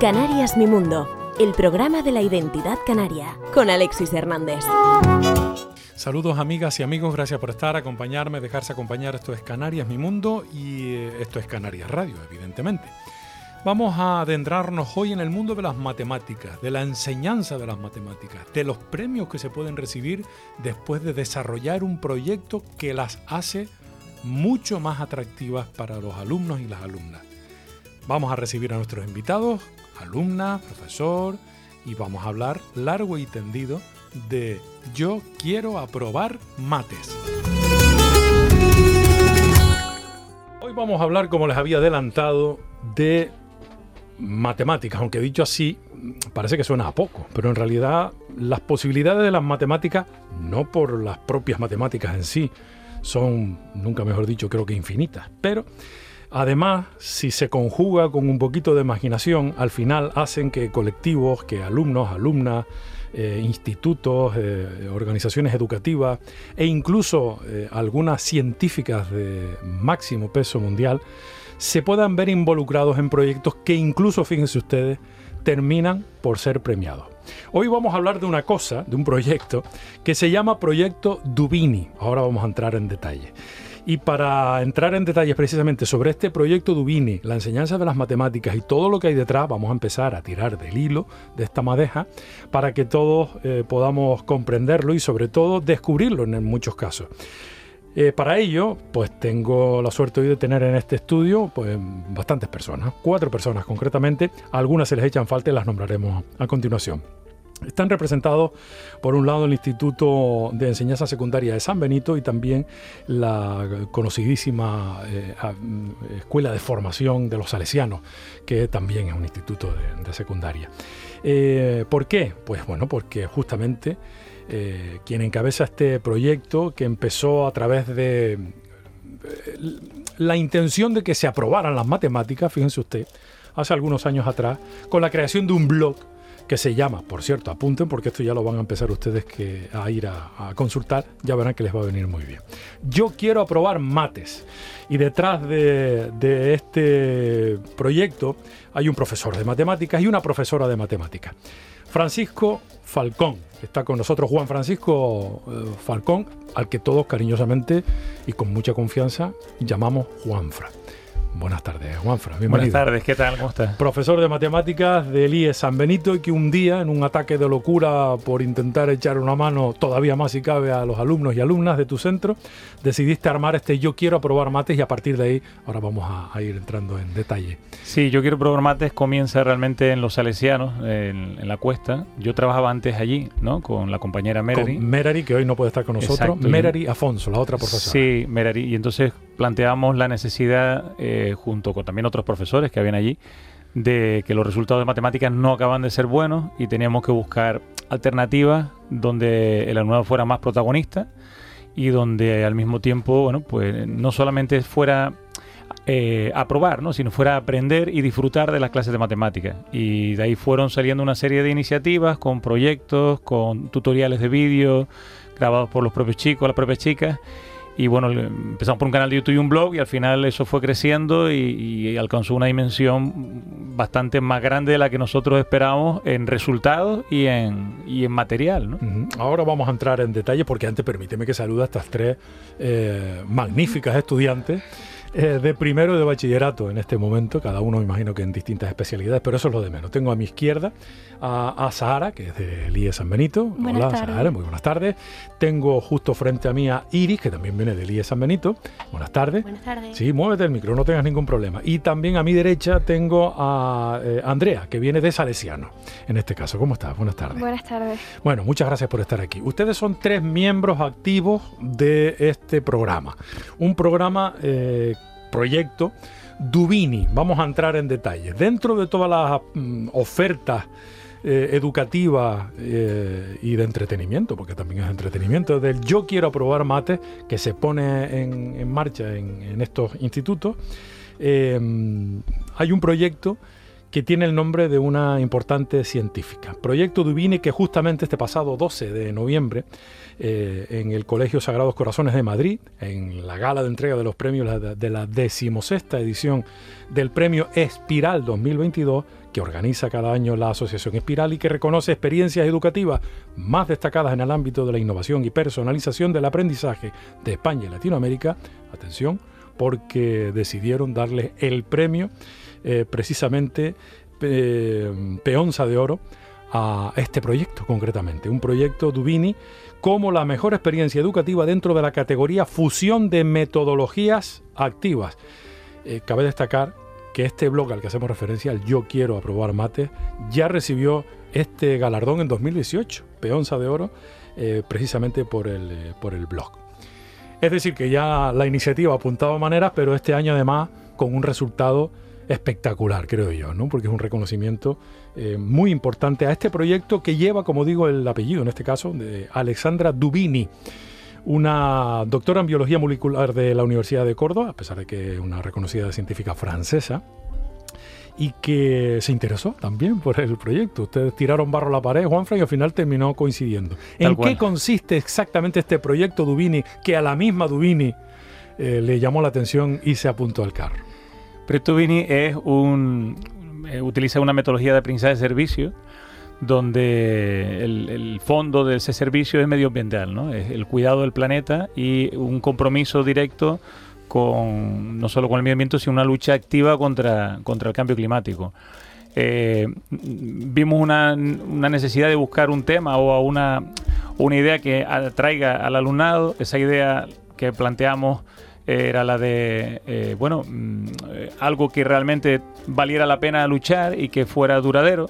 Canarias Mi Mundo, el programa de la identidad canaria, con Alexis Hernández. Saludos amigas y amigos, gracias por estar, acompañarme, dejarse acompañar. Esto es Canarias Mi Mundo y eh, esto es Canarias Radio, evidentemente. Vamos a adentrarnos hoy en el mundo de las matemáticas, de la enseñanza de las matemáticas, de los premios que se pueden recibir después de desarrollar un proyecto que las hace mucho más atractivas para los alumnos y las alumnas. Vamos a recibir a nuestros invitados alumna, profesor, y vamos a hablar largo y tendido de Yo quiero aprobar mates. Hoy vamos a hablar, como les había adelantado, de matemáticas, aunque dicho así, parece que suena a poco, pero en realidad las posibilidades de las matemáticas, no por las propias matemáticas en sí, son, nunca mejor dicho, creo que infinitas, pero Además, si se conjuga con un poquito de imaginación, al final hacen que colectivos, que alumnos, alumnas, eh, institutos, eh, organizaciones educativas e incluso eh, algunas científicas de máximo peso mundial se puedan ver involucrados en proyectos que incluso, fíjense ustedes, terminan por ser premiados. Hoy vamos a hablar de una cosa, de un proyecto que se llama Proyecto Dubini. Ahora vamos a entrar en detalle. Y para entrar en detalles precisamente sobre este proyecto Dubini, la enseñanza de las matemáticas y todo lo que hay detrás, vamos a empezar a tirar del hilo de esta madeja para que todos eh, podamos comprenderlo y sobre todo descubrirlo en muchos casos. Eh, para ello, pues tengo la suerte hoy de tener en este estudio pues, bastantes personas, cuatro personas concretamente, algunas se les echan falta y las nombraremos a continuación. Están representados, por un lado, el Instituto de Enseñanza Secundaria de San Benito y también la conocidísima eh, Escuela de Formación de los Salesianos, que también es un instituto de, secundaria. Eh, ¿Por qué? Pues bueno, porque justamente eh, quien encabeza este proyecto, que empezó a través de la intención de que se aprobaran las matemáticas, fíjense usted, hace algunos años atrás, con la creación de un blog que se llama, por cierto, apunten porque esto ya lo van a empezar ustedes que, a ir a, consultar, ya verán que les va a venir muy bien. Yo quiero aprobar mates y detrás de, este proyecto hay un profesor de matemáticas y una profesora de matemáticas. Francisco Falcón. Está con nosotros Juan Francisco eh, Falcón, al que todos cariñosamente y con mucha confianza llamamos Juanfra. Buenas tardes, Juanfra. Bienvenido. Buenas tardes, ¿qué tal? ¿Cómo estás? Profesor de matemáticas del IE San Benito y que un día, en un ataque de locura por intentar echar una mano todavía más si cabe a los alumnos y alumnas de tu centro, decidiste armar este Yo quiero aprobar mates y a partir de ahí ahora vamos a, ir entrando en detalle. Sí, Yo quiero aprobar mates comienza realmente en los Salesianos, en, la cuesta. Yo trabajaba antes allí, ¿no? Con la compañera Merari. Con Merari, que hoy no puede estar con nosotros. Merari Afonso, la otra profesora. Sí, Merari. Y entonces planteamos la necesidad... Eh, junto con también otros profesores que habían allí, de que los resultados de matemáticas no acaban de ser buenos y teníamos que buscar alternativas donde el alumnado fuera más protagonista y donde al mismo tiempo, bueno, pues no solamente fuera eh, aprobar, ¿no? sino fuera aprender y disfrutar de las clases de matemáticas. Y de ahí fueron saliendo una serie de iniciativas con proyectos, con tutoriales de vídeo grabados por los propios chicos, las propias chicas y bueno, empezamos por un canal de YouTube y un blog y al final eso fue creciendo y, alcanzó una dimensión bastante más grande de la que nosotros esperábamos en resultados y en, y en material. Ahora vamos a entrar en detalle porque antes permíteme que salude a estas tres eh, magníficas estudiantes eh, de primero de bachillerato en este momento, cada uno me imagino que en distintas especialidades, pero eso es lo de menos. Tengo a mi izquierda a, Sahara, que es de IE San Benito. Hola, Sahara, muy buenas tardes. Tengo justo frente a mí a Iris, que también viene del IE San Benito. Buenas tardes. Buenas tardes. Sí, muévete el micro, no tengas ningún problema. Y también a mi derecha tengo a eh, Andrea, que viene de Salesiano, en este caso. ¿Cómo estás? Buenas tardes. Buenas tardes. Bueno, muchas gracias por estar aquí. Ustedes son tres miembros activos de este programa. Un programa eh, proyecto Dubini. Vamos a entrar en detalle. Dentro de todas las mm, ofertas eh, educativas eh, y de entretenimiento, porque también es entretenimiento, del Yo quiero aprobar mate que se pone en, marcha en, estos institutos, eh, hay un proyecto que tiene el nombre de una importante científica. Proyecto Dubini que justamente este pasado 12 de noviembre eh, en el Colegio Sagrados Corazones de Madrid, en la gala de entrega de los premios de la decimosexta edición del premio Espiral 2022, que organiza cada año la Asociación Espiral y que reconoce experiencias educativas más destacadas en el ámbito de la innovación y personalización del aprendizaje de España y Latinoamérica. Atención, porque decidieron darle el premio eh, precisamente eh, Peonza de Oro a este proyecto concretamente, un proyecto Dubini como la mejor experiencia educativa dentro de la categoría fusión de metodologías activas. Eh, cabe destacar que este blog al que hacemos referencia, el Yo Quiero Aprobar Mate, ya recibió este galardón en 2018, Peonza de Oro, precisamente por el, por el blog. Es decir, que ya la iniciativa apuntaba maneras, pero este año además con un resultado espectacular, creo yo, ¿no? porque es un reconocimiento eh, muy importante a este proyecto que lleva, como digo, el apellido, en este caso, de Alexandra Dubini, una doctora en biología molecular de la Universidad de Córdoba, a pesar de que es una reconocida científica francesa, y que se interesó también por el proyecto. Ustedes tiraron barro a la pared, Juanfra, y al final terminó coincidiendo. ¿En qué consiste exactamente este proyecto Dubini que a la misma Dubini eh, le llamó la atención y se apuntó al carro? Proyecto Dubini es un, eh, utiliza una metodología de aprendizaje de servicio donde el, fondo de ese servicio es medioambiental, ¿no? es el cuidado del planeta y un compromiso directo con no solo con el medio ambiente, sino una lucha activa contra, contra el cambio climático. Eh, vimos una, necesidad de buscar un tema o una, una idea que atraiga al alumnado. Esa idea que planteamos era la de, eh, bueno, mm, algo que realmente valiera la pena luchar y que fuera duradero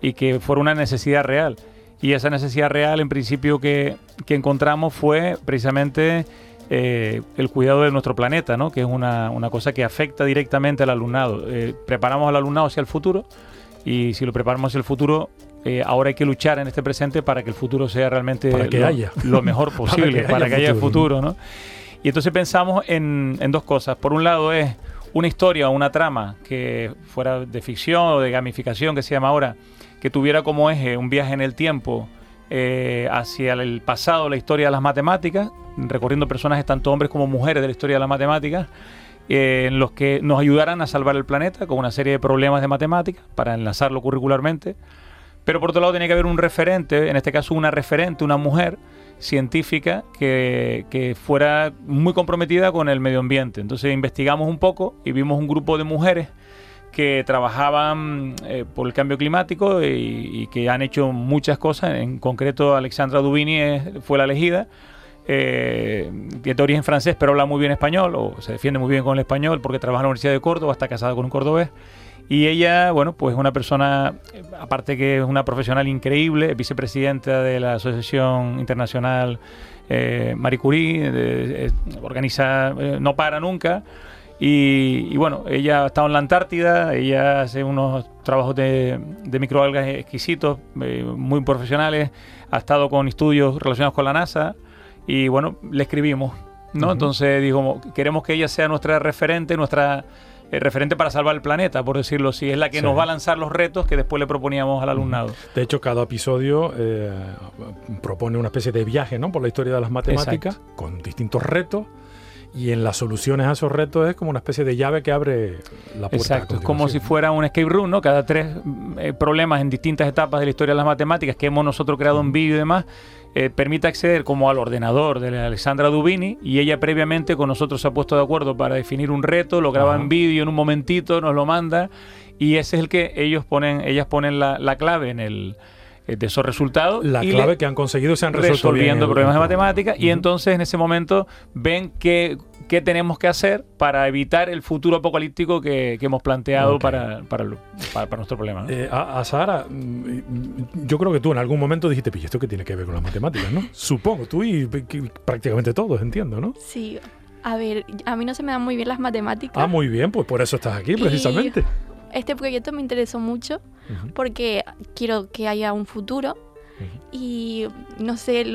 y que fuera una necesidad real. Y esa necesidad real, en principio, que, que encontramos fue precisamente eh, el cuidado de nuestro planeta, ¿no? que es una, cosa que afecta directamente al alumnado. Eh, preparamos al alumnado hacia el futuro y si lo preparamos hacia el futuro, eh, ahora hay que luchar en este presente para que el futuro sea realmente lo, mejor posible, para que haya, futuro. ¿no? Y entonces pensamos en, dos cosas. Por un lado es una historia o una trama que fuera de ficción o de gamificación, que se llama ahora, que tuviera como eje un viaje en el tiempo eh, hacia el pasado, la historia de las matemáticas, recorriendo personajes tanto hombres como mujeres de la historia de las matemáticas, eh, en los que nos ayudaran a salvar el planeta con una serie de problemas de matemáticas para enlazarlo curricularmente. Pero por otro lado tenía que haber un referente, en este caso una referente, una mujer científica que, que, fuera muy comprometida con el medio ambiente. Entonces investigamos un poco y vimos un grupo de mujeres que trabajaban eh, por el cambio climático y, que han hecho muchas cosas. En concreto, Alexandra Dubini fue la elegida. Eh, de origen francés, pero habla muy bien español, o se defiende muy bien con el español porque trabaja en la Universidad de Córdoba, está casada con un cordobés. Y ella, bueno, pues es una persona, aparte que es una profesional increíble, vicepresidenta de la Asociación Internacional eh, Marie Curie, organiza, no para nunca. Y, bueno, ella ha estado en la Antártida, ella hace unos trabajos de, microalgas exquisitos, eh, muy profesionales, ha estado con estudios relacionados con la NASA y bueno, le escribimos, ¿no? Entonces dijo, queremos que ella sea nuestra referente, nuestra eh, referente para salvar el planeta, por decirlo así. Es la que nos va a lanzar los retos que después le proponíamos al alumnado. De hecho, cada episodio eh, propone una especie de viaje ¿no? por la historia de las matemáticas, con distintos retos y en las soluciones a esos retos es como una especie de llave que abre la puerta. Exacto, es como si fuera un escape room, ¿no? Cada tres eh, problemas en distintas etapas de la historia de las matemáticas que hemos nosotros creado en vídeo y demás, eh, permite acceder como al ordenador de Alexandra Dubini y ella previamente con nosotros se ha puesto de acuerdo para definir un reto, lo graba en vídeo en un momentito, nos lo manda y ese es el que ellos ponen, ellas ponen la clave en el eh, de esos resultados. La clave que han conseguido se han resolviendo problemas de matemáticas y entonces en ese momento ven qué, qué tenemos que hacer para evitar el futuro apocalíptico que, hemos planteado para, para, nuestro problema. Eh, a, Sara, mm, yo creo que tú en algún momento dijiste, ¿y esto qué tiene que ver con las matemáticas? ¿no? Supongo, tú y, prácticamente todos, entiendo, ¿no? Sí. A ver, a mí no se me dan muy bien las matemáticas. Ah, muy bien, pues por eso estás aquí, precisamente este proyecto me interesó mucho porque quiero que haya un futuro y no sé,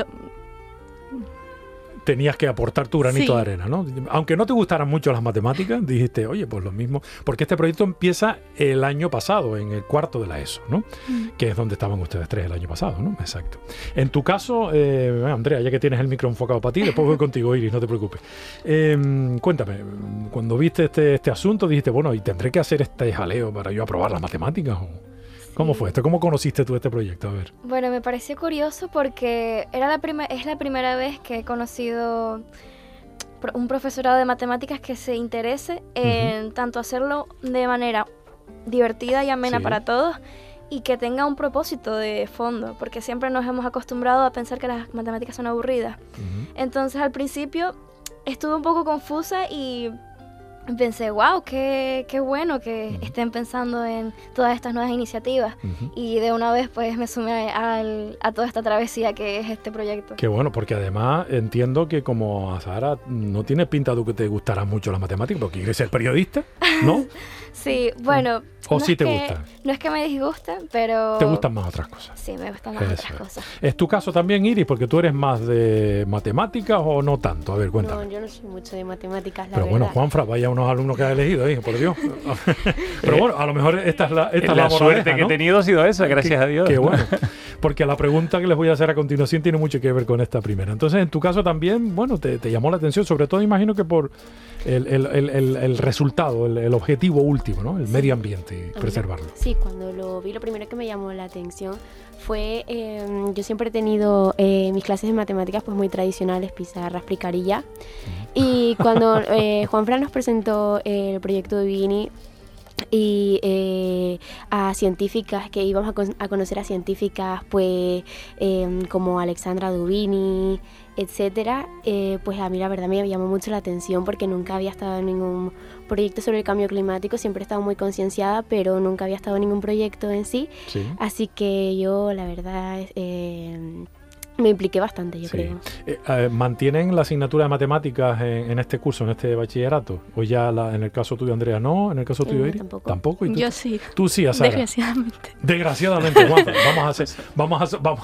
tenías que aportar tu granito Sí. de arena, ¿no? Aunque no te gustaran mucho las matemáticas, dijiste, oye, pues lo mismo, porque este proyecto empieza el año pasado, en el cuarto de la ESO, ¿no? Mm. Que es donde estaban ustedes tres el año pasado, ¿no? Exacto. En tu caso, eh, Andrea, ya que tienes el micro enfocado para ti, después voy contigo, Iris, no te preocupes. Eh, cuéntame, cuando viste este, este asunto, dijiste, bueno, ¿y tendré que hacer este jaleo para yo aprobar las matemáticas? ¿O ¿Cómo fue esto? ¿Cómo conociste tú este proyecto? A ver. Bueno, me pareció curioso porque era la prima- es la primera vez que he conocido un profesorado de matemáticas que se interese en tanto hacerlo de manera divertida y amena Sí. para todos y que tenga un propósito de fondo, porque siempre nos hemos acostumbrado a pensar que las matemáticas son aburridas. Entonces al principio estuve un poco confusa y pensé, wow, qué, qué bueno que Ujú. estén pensando en todas estas nuevas iniciativas. Ujú. Y de una vez pues me sumé al- a toda esta travesía que es este proyecto. Qué bueno, porque además entiendo que como a Sara no tiene pinta de que te gustará mucho las matemáticas, porque quieres ser periodista, ¿no? Sí, bueno. ¿O no sí te que- gusta? No es que me disgusten, pero... Te gustan más otras cosas. Sí, me gustan más Eso otras es. cosas. ¿Es tu caso también, Iris? Porque tú eres más de matemáticas o no tanto. A ver, cuéntame. No, yo no soy mucho de matemáticas, la Pero bueno, verdad. Juanfra, vaya unos alumnos que has elegido ahí, por Dios. Pero bueno, a lo mejor esta es la, esta es la, la suerte moraleja, que ¿no? he tenido ha sido esa, gracias Qué- a Dios. Qué bueno. Porque la pregunta que les voy a hacer a continuación tiene mucho que ver con esta primera. Entonces, en tu caso también, bueno, te, te llamó la atención, sobre todo imagino que por el, el- el- el- el resultado, el, el objetivo último, ¿no? El medio ambiente preservarlo. Sí, cuando lo vi, lo primero que me llamó la atención fue, eh, yo siempre he tenido eh, mis clases de matemáticas pues muy tradicionales, pizarra, explicar y ya. Y cuando eh, Juan Fran nos presentó el proyecto de Vini y eh, a científicas, que íbamos a, con- a conocer a científicas pues em, como Alexandra Dubini, etcétera, eh, pues a mí la verdad me llamó mucho la atención porque nunca había estado en ningún proyecto sobre el cambio climático, siempre he estado muy concienciada, pero nunca había estado en ningún proyecto en sí, Sí. así que yo la verdad eh, me impliqué bastante, yo Sí. creo. Eh, ¿Mantienen la asignatura de matemáticas en, en este curso, en este bachillerato? ¿O ya la- en el caso tuyo, Andrea, no? ¿En el caso tuyo, Eh, Iris? tampoco. ¿Y tú? Yo sí, Tú sí, Sara. desgraciadamente. Desgraciadamente, vamos a hacer, vamos a hacer, vamos,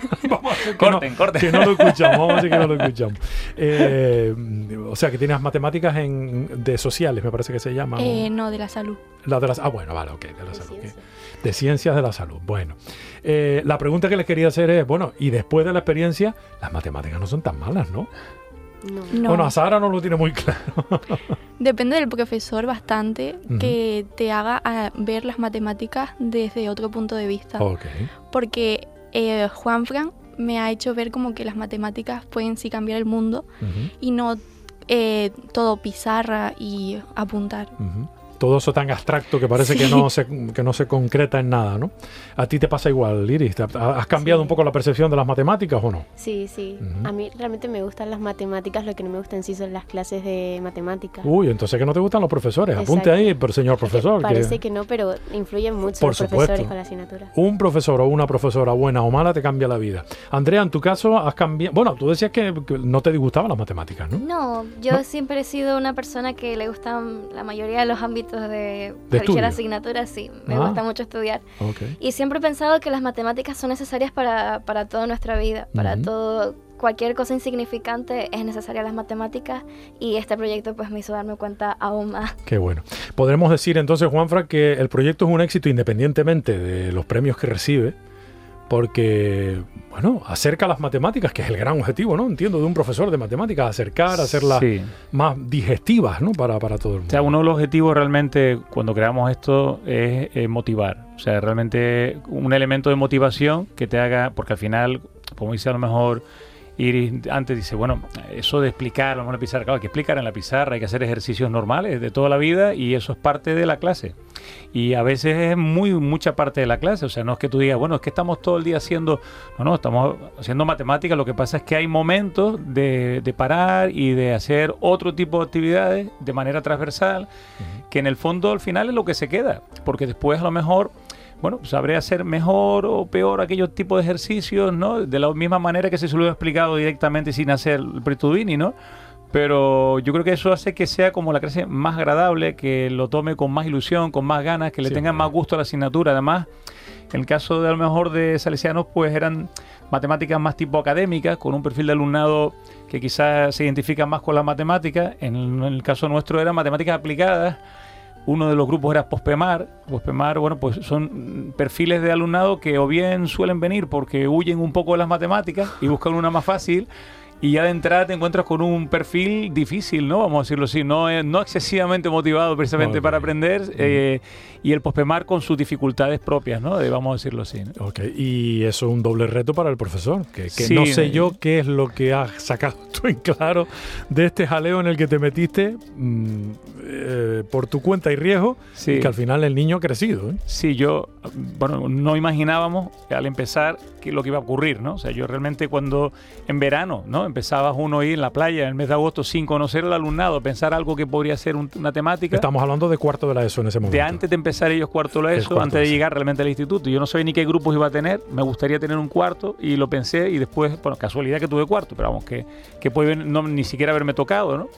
vamos a hacer que, Corten, no, corten. que no lo escuchamos, vamos a hacer que no lo escuchamos. Eh, o sea, que tienes matemáticas en, de sociales, me parece que se llama. Eh, no, de la salud. La de las, ah, bueno, vale, ok, de la De salud. ciencia. De ciencias de la salud. Bueno, Eh, la pregunta que les quería hacer es, bueno, y después de la experiencia, las matemáticas no son tan malas, ¿no? No. No, Bueno, a Sara no lo tiene muy claro. depende del profesor bastante que te haga a ver las matemáticas desde otro punto de vista. ok. Porque eh, Juan Fran me ha hecho ver como que las matemáticas pueden sí cambiar el mundo y no eh, todo pizarra y apuntar. Todo eso tan abstracto que parece que, no se, que no se concreta en nada, ¿no? ¿A ti te pasa igual, Iris? ¿Te- ¿Has cambiado Sí. un poco la percepción de las matemáticas o no? Sí, sí. A mí realmente me gustan las matemáticas, lo que no me gustan sí son las clases de matemáticas. Uy, entonces que no te gustan los profesores. Apunte Exacto. ahí, pero señor profesor. que Parece que no, pero influyen mucho Por los supuesto. profesores con la asignatura. Un profesor o una profesora buena o mala te cambia la vida. Andrea, en tu caso has cambiado... Bueno, tú decías que, que no te disgustaban las matemáticas, ¿no? No, yo ¿No? siempre he sido una persona que le gustan la mayoría de los ámbitos de, De cualquier asignatura, sí, me Ah. gusta mucho estudiar. Ok. Y siempre he pensado que las matemáticas son necesarias para, para toda nuestra vida, para Ujú. todo, cualquier cosa insignificante es necesaria las matemáticas y este proyecto pues me hizo darme cuenta aún más. Qué bueno. Podremos decir entonces, Juanfra, que el proyecto es un éxito independientemente de los premios que recibe, porque, bueno, acerca las matemáticas, que es el gran objetivo, ¿no? Entiendo, de un profesor de matemáticas, acercar, hacerlas Sí. más digestivas, ¿no? Para, para todo el O mundo. sea, uno de los objetivos realmente cuando creamos esto es eh, motivar. O sea, realmente un elemento de motivación que te haga, porque al final, como dice a lo mejor Iris antes, dice, bueno, eso de explicar, a en la pizarra, claro, hay que explicar en la pizarra, hay que hacer ejercicios normales de toda la vida y eso es parte de la clase. Y a veces es muy mucha parte de la clase, o sea, no es que tú digas, bueno, es que estamos todo el día haciendo, no, no, estamos haciendo matemáticas, lo que pasa es que hay momentos de, de parar y de hacer otro tipo de actividades de manera transversal, que en el fondo al final es lo que se queda, porque después a lo mejor, bueno, sabré hacer mejor o peor aquellos tipos de ejercicios, ¿no? De la misma manera que se se lo he explicado directamente sin hacer el Pretudini, ¿no? pero yo creo que eso hace que sea como la clase más agradable, que lo tome con más ilusión, con más ganas, que le Sí, tengan más gusto a la asignatura. Además, en el caso de a lo mejor de salesianos, pues eran matemáticas más tipo académicas, con un perfil de alumnado que quizás se identifica más con las matemáticas. En el, en el caso nuestro eran matemáticas aplicadas. Uno de los grupos era Pospemar. Pospemar, bueno, pues son perfiles de alumnado que o bien suelen venir porque huyen un poco de las matemáticas y buscan una más fácil. Y ya de entrada te encuentras con un perfil difícil, ¿no? Vamos a decirlo así, no, no excesivamente motivado precisamente para aprender. eh, y el Pospemar con sus dificultades propias, ¿no? De- vamos a decirlo así. ¿no? Ok, y eso es un doble reto para el profesor, que, que Sí, no sé eh. yo qué es lo que has sacado tú en claro de este jaleo en el que te metiste mm, eh, por tu cuenta y riesgo, Sí. y que al final el niño ha crecido. ¿eh? Sí, yo, bueno, no imaginábamos al empezar que lo que iba a ocurrir, ¿no? O sea, yo realmente cuando en verano, ¿no? Empezabas uno ahí en la playa en el mes de agosto sin conocer al alumnado, pensar algo que podría ser un- una temática. Estamos hablando de cuarto de la ESO en ese momento. de antes de empezar ellos cuarto de la ESO, antes de llegar realmente al instituto. Yo no sabía ni qué grupos iba a tener, me gustaría tener un cuarto y lo pensé y después, bueno, casualidad que tuve cuarto, pero vamos, que, que puede no, ni siquiera haberme tocado, ¿no?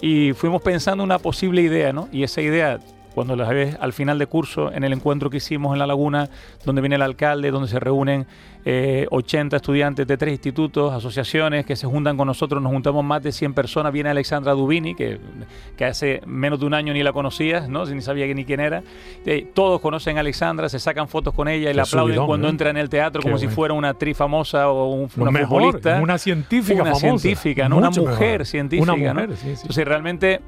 Y fuimos pensando una posible idea, ¿no? Y esa idea, cuando la ves al final de curso, en el encuentro que hicimos en La Laguna, donde viene el alcalde, donde se reúnen eh, 80 estudiantes de tres institutos, asociaciones que se juntan con nosotros, nos juntamos más de 100 personas, viene Alexandra Dubini, que, que hace menos de un año ni la conocías, ¿no? ni sabía ni quién era. Eh, todos conocen a Alexandra, se sacan fotos con ella y Qué la aplauden subidón, cuando ¿eh? entra en el teatro Qué como si fuera una actriz famosa o un, una mejor, futbolista. una científica una famosa. científica, ¿no? una mujer mejor. científica. Una ¿no? mujer, sí, sí. Entonces realmente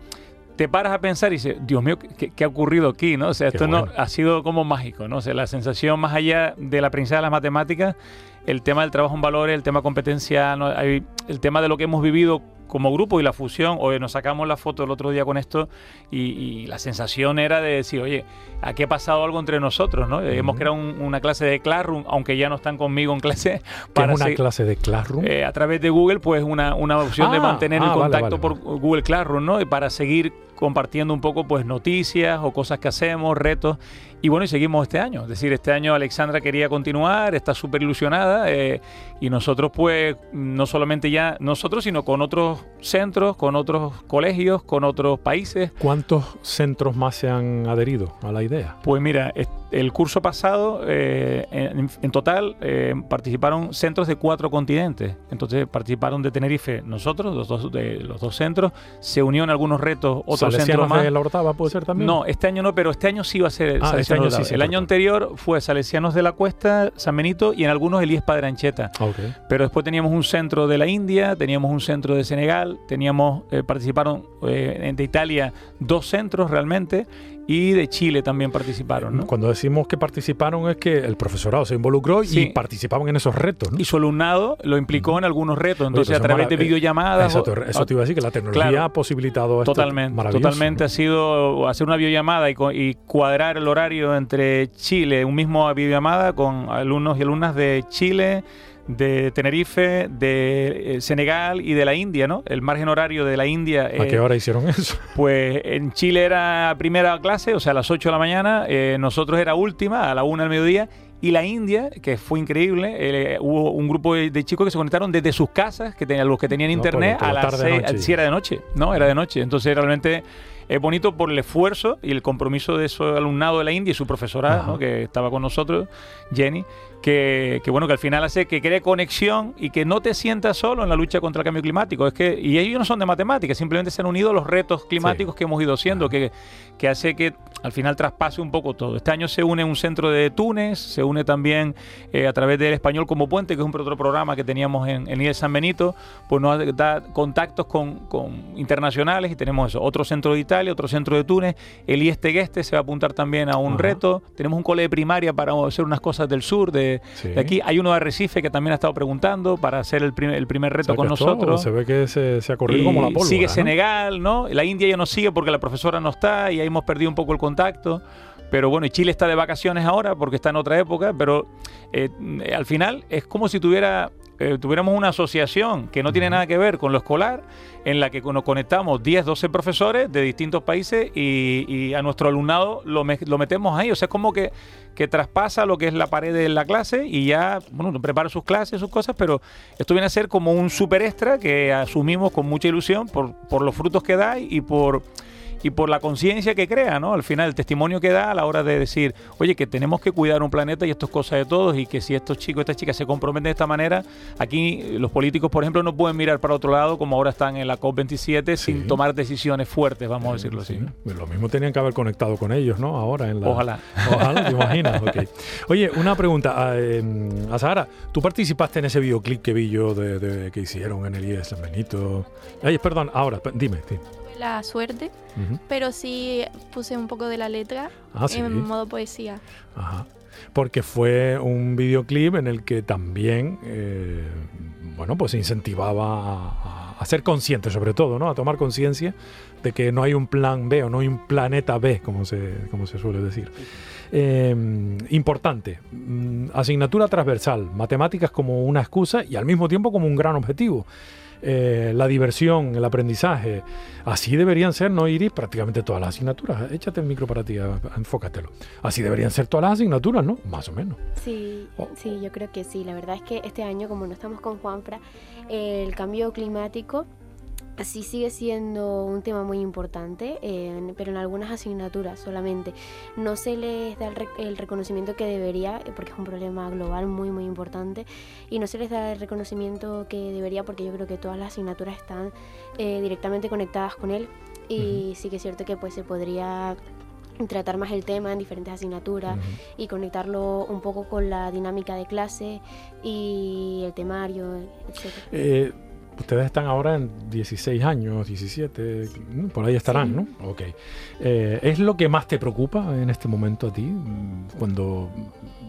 te paras a pensar y dices, Dios mío, ¿qué, qué ha ocurrido aquí? ¿no? O sea, esto no, ha sido como mágico, ¿no? O sea, la sensación más allá de la princesa de las matemáticas, el tema del trabajo en valores, el tema competencial, ¿no? Hay- el tema de lo que hemos vivido como grupo y la fusión, hoy nos sacamos la foto el otro día con esto y, y la sensación era de decir, oye, aquí ha pasado algo entre nosotros, ¿no? Hemos creado un- una clase de Classroom, aunque ya no están conmigo en clase, Que es una clase de Classroom. eh, a través de Google, pues una, una opción de Ah, mantener ah, el vale, contacto vale, por Google Classroom, ¿no? Y para seguir compartiendo un poco, pues, noticias o cosas que hacemos, retos. Y bueno, y seguimos este año. Es decir, este año Alexandra quería continuar, está súper ilusionada. eh, y nosotros, pues, no solamente ya nosotros, sino con otros centros, con otros colegios, con otros países. ¿Cuántos centros más se han adherido a la idea? Pues mira, el curso pasado, eh, en, en total, eh, participaron centros de cuatro continentes. Entonces participaron de Tenerife nosotros, los dos, de, los dos centros. Se unió en algunos retos otro centro ¿Salesianos más. de la Ortava puede ser también? No, este año no, pero este año sí va a ser Ah, este año sí, El año anterior fue Salesianos de la Cuesta, San Benito y en algunos el IESPA de Ancheta. Ah, ok. Pero después teníamos un centro de la India, teníamos un centro de Senegal, teníamos eh, participaron eh, de Italia dos centros realmente y de Chile también participaron. ¿no? Cuando decimos que participaron es que el profesorado se involucró Sí. y participaban en esos retos, ¿no? y su alumnado lo implicó en algunos retos. Entonces, a través de videollamadas. Eso, o- te, eso te iba a decir, que la tecnología Claro. ha posibilitado esto. Totalmente, maravilloso, totalmente ¿no? ha sido hacer una videollamada y, y cuadrar el horario entre Chile, un mismo videollamada con alumnos y alumnas de Chile, de Tenerife, de eh, Senegal y de la India, ¿no? El margen horario de la India. ¿A eh, qué hora hicieron eso? Pues en Chile era primera clase, o sea, a las 8 de la mañana. eh, nosotros era última, a la 1 del mediodía. Y la India, que fue increíble, eh, hubo un grupo de, chicos que se conectaron desde sus casas, que tenían, los que tenían No, internet, la- por a la las tarde, 6, noche. sí, era de noche, ¿no? Era de noche. Entonces realmente es bonito por el esfuerzo y el compromiso de su alumnado de la India y su profesora. ¿no? que estaba con nosotros, Jenny, que, que, bueno, que al final hace que cree conexión y que no te sientas solo en la lucha contra el cambio climático. Es que, y ellos no son de matemáticas, simplemente se han unido los retos climáticos que hemos ido haciendo, que, que hace que al final traspase un poco todo. Este año se une un centro de Túnez, se une también eh, a través del Español como Puente, que es un otro programa que teníamos en, en IEL San Benito, pues nos da contactos con, con internacionales y tenemos eso, otro centro de Italia, otro centro de Túnez, el IES Tegueste se va a apuntar también a un Ajá. reto, tenemos un cole de primaria para hacer unas cosas del sur, de, Sí. de aquí, hay uno de Arrecife que también ha estado preguntando para hacer el primer, el primer reto con nosotros. Se ve que se, se ha corrido Y como la pólvora. Sigue ¿no? Senegal, ¿no? La India ya no sigue porque la profesora no está y ahí hemos perdido un poco el contacto. Pero bueno, y Chile está de vacaciones ahora porque está en otra época, pero eh, al final es como si tuviera eh, tuviéramos una asociación que no tiene nada que ver con lo escolar, en la que nos conectamos 10, 12 profesores de distintos países y, a nuestro alumnado lo, lo, metemos ahí. O sea, es como que, que traspasa lo que es la pared de la clase y ya, bueno, prepara sus clases, sus cosas, pero esto viene a ser como un super extra que asumimos con mucha ilusión por, por los frutos que da y por y por la conciencia que crea, ¿no? Al final, el testimonio que da a la hora de decir, oye, que tenemos que cuidar un planeta y esto es cosa de todos y que si estos chicos, estas chicas se comprometen de esta manera, aquí los políticos, por ejemplo, no pueden mirar para otro lado como ahora están en la COP27 sin tomar decisiones fuertes, vamos a decirlo así. Pues lo mismo tenían que haber conectado con ellos, ¿no? Ahora en la... Ojalá. Ojalá, te imaginas. Oye, una pregunta. A, eh, a, Sahara, ¿tú participaste en ese videoclip que vi yo de, que hicieron en el IES San Benito? Ay, perdón, ahora, dime. dime la suerte, pero sí puse un poco de la letra ah, en modo poesía. Ajá. Porque fue un videoclip en el que también, eh, bueno, pues incentivaba a, ser consciente, sobre todo, ¿no? A tomar conciencia de que no hay un plan B o no hay un planeta B, como se, como se suele decir. Eh, importante, mm, asignatura transversal, matemáticas como una excusa y al mismo tiempo como un gran objetivo. Eh, la diversión, el aprendizaje. Así deberían ser, no Iris, prácticamente todas las asignaturas. Échate el micro para ti, enfócatelo. Así deberían ser todas las asignaturas, ¿no? Más o menos. Sí, oh. sí, yo creo que sí. La verdad es que este año, como no estamos con Juanfra, el cambio climático sí sigue siendo un tema muy importante, pero en algunas asignaturas solamente. No se les da el, reconocimiento que debería, eh, porque es un problema global muy, muy importante, y no se les da el reconocimiento que debería porque yo creo que todas las asignaturas están eh, directamente conectadas con él. Y sí que es cierto que pues se podría tratar más el tema en diferentes asignaturas y conectarlo un poco con la dinámica de clase y el temario, etc. Ustedes están ahora en 16 años, 17, por ahí estarán, ¿no? Ok. Eh, ¿Es lo que más te preocupa en este momento a ti? Cuando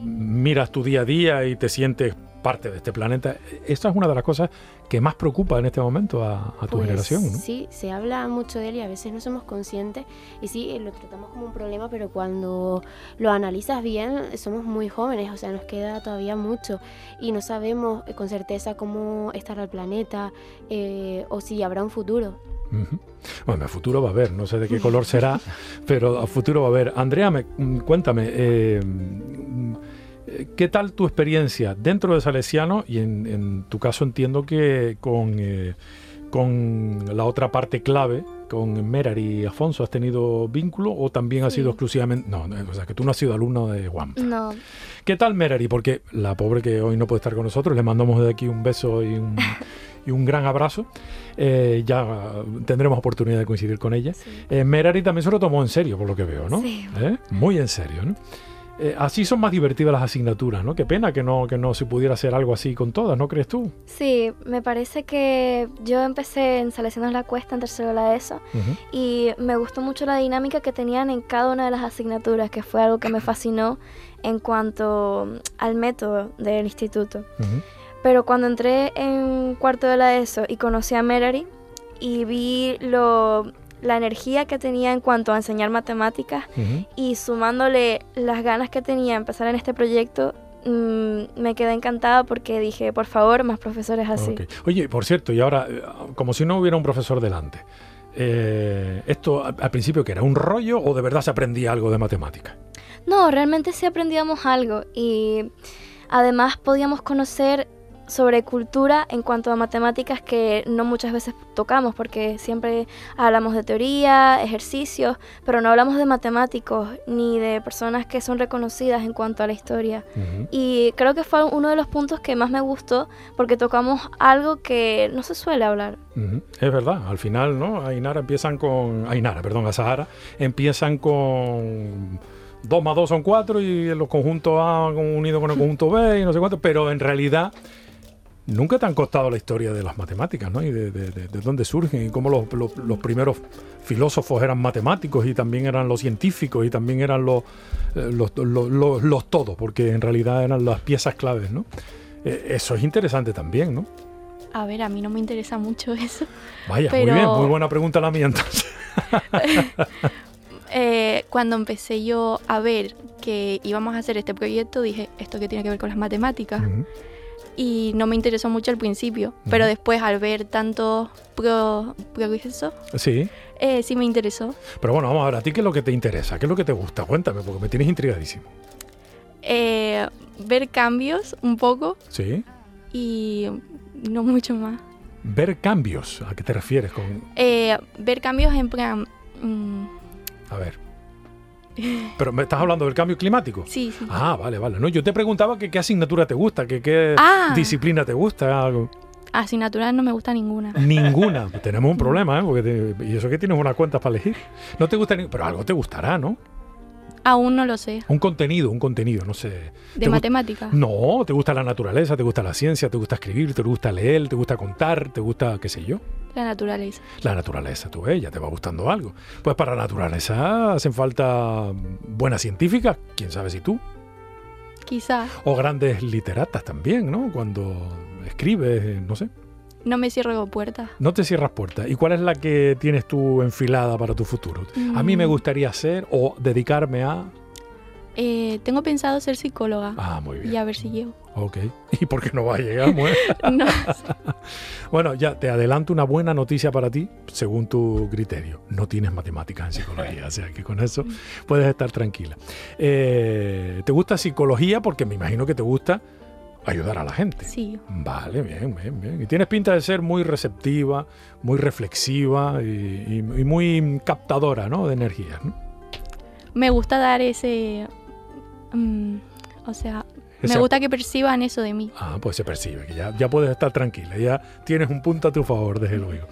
miras tu día a día y te sientes parte de este planeta. Esta es una de las cosas que más preocupa en este momento a, tu pues generación. ¿no? Sí, se habla mucho de él y a veces no somos conscientes y sí, lo tratamos como un problema, pero cuando lo analizas bien, somos muy jóvenes, o sea, nos queda todavía mucho y no sabemos con certeza cómo estará el planeta eh, o si habrá un futuro. Bueno, el futuro va a haber, no sé de qué color será, pero a futuro va a haber. Andrea, me, mm, cuéntame, eh, ¿Qué tal tu experiencia dentro de Salesiano? Y en, tu caso entiendo que con, eh, con la otra parte clave, con Merar y Afonso, ¿has tenido vínculo o también has sido exclusivamente... No, o sea, que tú no has sido alumno de Juan. No. ¿Qué tal Merari? Porque la pobre que hoy no puede estar con nosotros, le mandamos de aquí un beso y un, y un gran abrazo. Eh, ya tendremos oportunidad de coincidir con ella. Eh, Merari también se lo tomó en serio, por lo que veo, ¿no? Sí. Muy en serio, ¿no? Eh, así son más divertidas las asignaturas, ¿no? Qué pena que no, que no se pudiera hacer algo así con todas, ¿no crees tú? Sí, me parece que yo empecé en La Cuesta, en tercero de la ESO, y me gustó mucho la dinámica que tenían en cada una de las asignaturas, que fue algo que me fascinó en cuanto al método del instituto. Pero cuando entré en cuarto de la ESO y conocí a Merari y vi lo la energía que tenía en cuanto a enseñar matemáticas y sumándole las ganas que tenía de empezar en este proyecto, mm, me quedé encantada porque dije, por favor, más profesores así. Oye, por cierto, y ahora, eh, como si no hubiera un profesor delante, eh, ¿esto al principio que era un rollo o de verdad se aprendía algo de matemática? No, realmente sí aprendíamos algo y además podíamos conocer sobre cultura en cuanto a matemáticas que no muchas veces tocamos porque siempre hablamos de teoría, ejercicios, pero no hablamos de matemáticos ni de personas que son reconocidas en cuanto a la historia. Y creo que fue uno de los puntos que más me gustó porque tocamos algo que no se suele hablar. Es verdad, al final, ¿no? Ainara empiezan con... Ainara, perdón, a Sahara, empiezan con... 2 más 2 son 4 y los conjuntos A unidos con el conjunto B y no sé cuánto, pero en realidad Nunca te han costado la historia de las matemáticas, ¿no? Y de, dónde surgen y cómo los, primeros filósofos eran matemáticos y también eran los científicos y también eran los, eh, los, todos, porque en realidad eran las piezas claves, ¿no? Eh, eso es interesante también, ¿no? A ver, a mí no me interesa mucho eso. Vaya, muy bien, muy buena pregunta la mía entonces. Eh, cuando empecé yo a ver que íbamos a hacer este proyecto, dije, ¿esto qué tiene que ver con las matemáticas? Y no me interesó mucho al principio, pero después al ver tantos pro, progresos, Sí. eh, sí me interesó. Pero bueno, vamos a ver, ¿a ti qué es lo que te interesa? ¿Qué es lo que te gusta? Cuéntame, porque me tienes intrigadísimo. Eh, ver cambios un poco Sí. y no mucho más. Ver cambios, ¿a qué te refieres con...? Eh, ver cambios en plan... mm, A ver. Pero me estás hablando del cambio climático. sí, sí. Ah, vale, vale. No, yo te preguntaba que qué asignatura te gusta, que qué Ah. disciplina te gusta. algo. Asignaturas no me gusta ninguna. Ninguna. Tenemos un problema, ¿eh? Porque te- y eso que tienes unas cuentas para elegir. No te gusta ni... Pero algo te gustará, ¿no? Aún no lo sé. Un contenido, un contenido, no sé. De ¿Te gust- matemáticas. No, te gusta la naturaleza, te gusta la ciencia, te gusta escribir, te gusta leer, te gusta contar, te gusta, qué sé yo. La naturaleza. La naturaleza, tú ves, ya te va gustando algo. Pues para la naturaleza hacen falta buenas científicas, quién sabe si tú. Quizás. O grandes literatas también, ¿no? Cuando escribes, eh, no sé. No me cierro puertas. No te cierras puertas. ¿Y cuál es la que tienes tú enfilada para tu futuro? A mí me Mm. gustaría ser o dedicarme a... Eh, tengo pensado ser psicóloga. Ah, muy bien. Y a ver si llego. Ok. ¿Y por qué no va a llegar? No, Bueno, ya te adelanto una buena noticia para ti, según tu criterio. No tienes matemáticas en psicología, o sea que con eso puedes estar tranquila. Eh, ¿Te gusta psicología? Porque me imagino que te gusta ayudar a la gente. sí. Vale, bien, bien, bien. Y tienes pinta de ser muy receptiva, muy reflexiva y, y- y muy captadora, ¿no? De energías, ¿no? Me gusta dar ese... mm, o sea, me gusta que perciban eso de mí. Ah, pues se percibe, que ya, ya puedes estar tranquila, ya tienes un punto a tu favor, desde luego.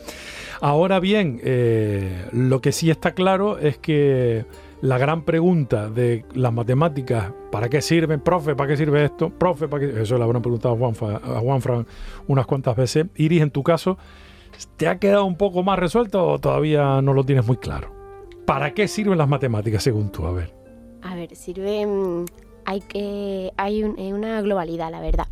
Ahora bien, eh, lo que sí está claro es que la gran pregunta de las matemáticas, ¿para qué sirven, profe? ¿Para qué sirve esto? Profe. Eso le habrán preguntado a Juanfa, a Juanfran unas cuantas veces. Iris, en tu caso, ¿te ha quedado un poco más resuelto o todavía no lo tienes muy claro? ¿Para qué sirven las matemáticas según tú? A ver. A ver, sirve. Hay que hay un- eh, una globalidad, la verdad.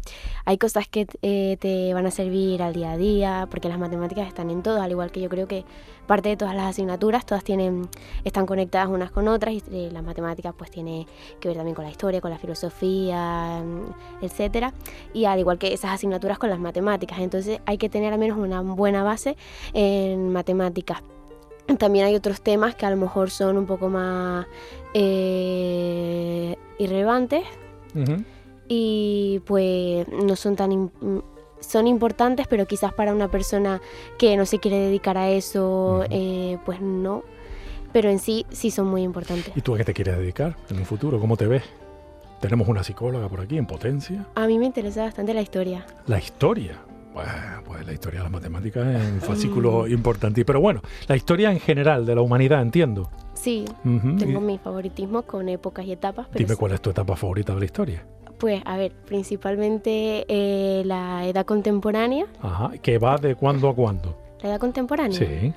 Hay cosas que eh, te van a servir al día a día, porque las matemáticas están en todo, al igual que yo creo que parte de todas las asignaturas, todas tienen están conectadas unas con otras y eh, las matemáticas pues tiene que ver también con la historia, con la filosofía, mm, etcétera, y al igual que esas asignaturas con las matemáticas. Entonces hay que tener al menos una buena base en matemáticas. También hay otros temas que a lo mejor son un poco más eh, irrelevantes y pues no son tan son importantes pero quizás para una persona que no se quiere dedicar a eso eh, pues no pero en sí sí son muy importantes ¿Y tú a qué te quieres dedicar en un futuro? ¿Cómo te ves? Tenemos una psicóloga por aquí en potencia. a mí me interesa bastante la historia La historia. Bueno, pues la historia de las matemáticas es un fascículo importante. Pero bueno, la historia en general de la humanidad, entiendo. sí tengo Y mi favoritismo con épocas y etapas pero Dime sí. cuál es tu etapa favorita de la historia. pues a ver principalmente eh, la edad contemporánea Ajá. ¿Que va de cuándo a cuándo? la edad contemporánea Sí.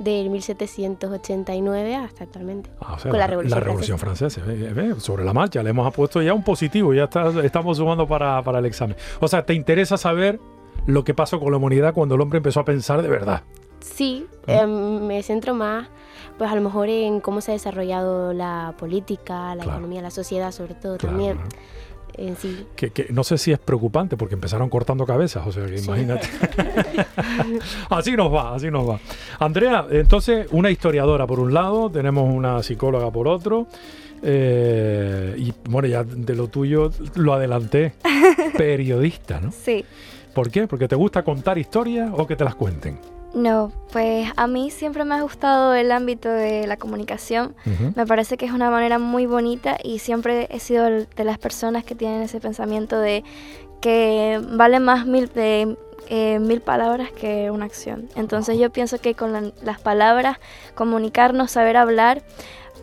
del 1789 hasta actualmente Ah, o sea, Con la Revolución Revolución Francesa. Ve, ve, Sobre la marcha, le hemos puesto ya un positivo, ya está, estamos sumando para, para el examen. O sea, ¿te interesa saber lo que pasó con la humanidad cuando el hombre empezó a pensar de verdad? Sí, Ah. em, me centro más, pues a lo mejor en cómo se ha desarrollado la política, la Claro. economía, la sociedad, sobre todo Claro, también. En sí. Que, que no sé si es preocupante porque empezaron cortando cabezas, o sea que Sí. imagínate. así nos va, así nos va. Andrea, entonces una historiadora por un lado, tenemos una psicóloga por otro. eh, y bueno, ya de lo tuyo lo adelanté. Periodista, ¿no? Sí. ¿Por qué? ¿Porque te gusta contar historias o que te las cuenten? No, pues a mí siempre me ha gustado el ámbito de la comunicación. Ujú. Me parece que es una manera muy bonita y siempre he sido de las personas que tienen ese pensamiento de que vale más mil, de, eh, mil palabras que una acción. Entonces yo pienso que con la- las palabras, comunicarnos, saber hablar,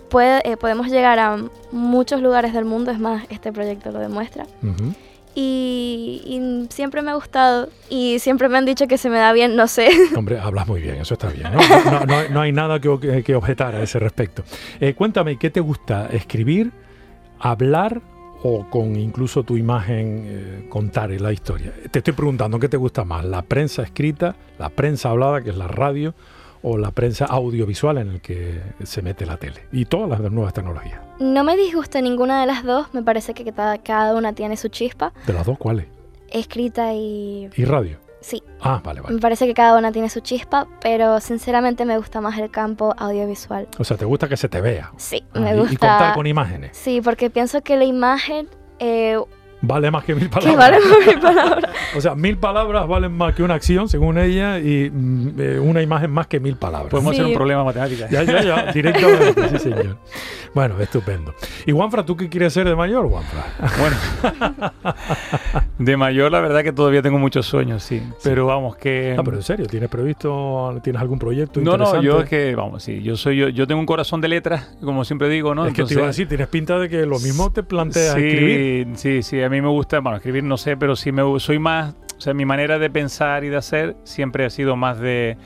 puede- eh, podemos llegar a muchos lugares del mundo. Es más, este proyecto lo demuestra. Ujú. Y, siempre me ha gustado y siempre me han dicho que se me da bien, no sé. Hombre, hablas muy bien, eso está bien. No, No- no- hay- nada que- que objetar a ese respecto. Eh, cuéntame, ¿qué te gusta? ¿Escribir, hablar o con incluso tu imagen eh, contar la historia? Te estoy preguntando, ¿qué te gusta más? ¿La prensa escrita, la prensa hablada, que es la radio, o la prensa audiovisual en el que se mete la tele? Y todas las nuevas tecnologías. No me disgusta ninguna de las dos, me parece que cada, una tiene su chispa. ¿De las dos cuáles? escrita y... ¿Y radio? Sí, Ah, vale, me vale. parece que cada una tiene su chispa, pero sinceramente me gusta más el campo audiovisual. O sea, ¿te gusta que se te vea? Sí, Ah, me y- gusta... Y contar con imágenes. Sí, porque pienso que la imagen... eh, Vale más que mil que palabras. vale por mi palabra. O sea, mil palabras valen más que una acción, según ella, y mm, eh, una imagen más que mil palabras. Podemos Sí. hacer un problema matemático. Ya, ya, ya, directamente, sí, señor. Bueno, estupendo. ¿Y Juanfra, tú qué quieres ser de mayor, Juanfra? Bueno, de mayor la verdad que todavía tengo muchos sueños, sí. Pero vamos, que... Ah, pero en serio, ¿tienes previsto, tienes algún proyecto no, no, interesante? yo es que, vamos, sí, yo soy yo, yo tengo un corazón de letras, como siempre digo, ¿no? Es que te iba a decir, tienes pinta de que lo mismo te planteas sí, escribir. Sí, sí, a mí me gusta, bueno, escribir no sé, pero sí me soy más, o sea, mi manera de pensar y de hacer siempre ha sido más de,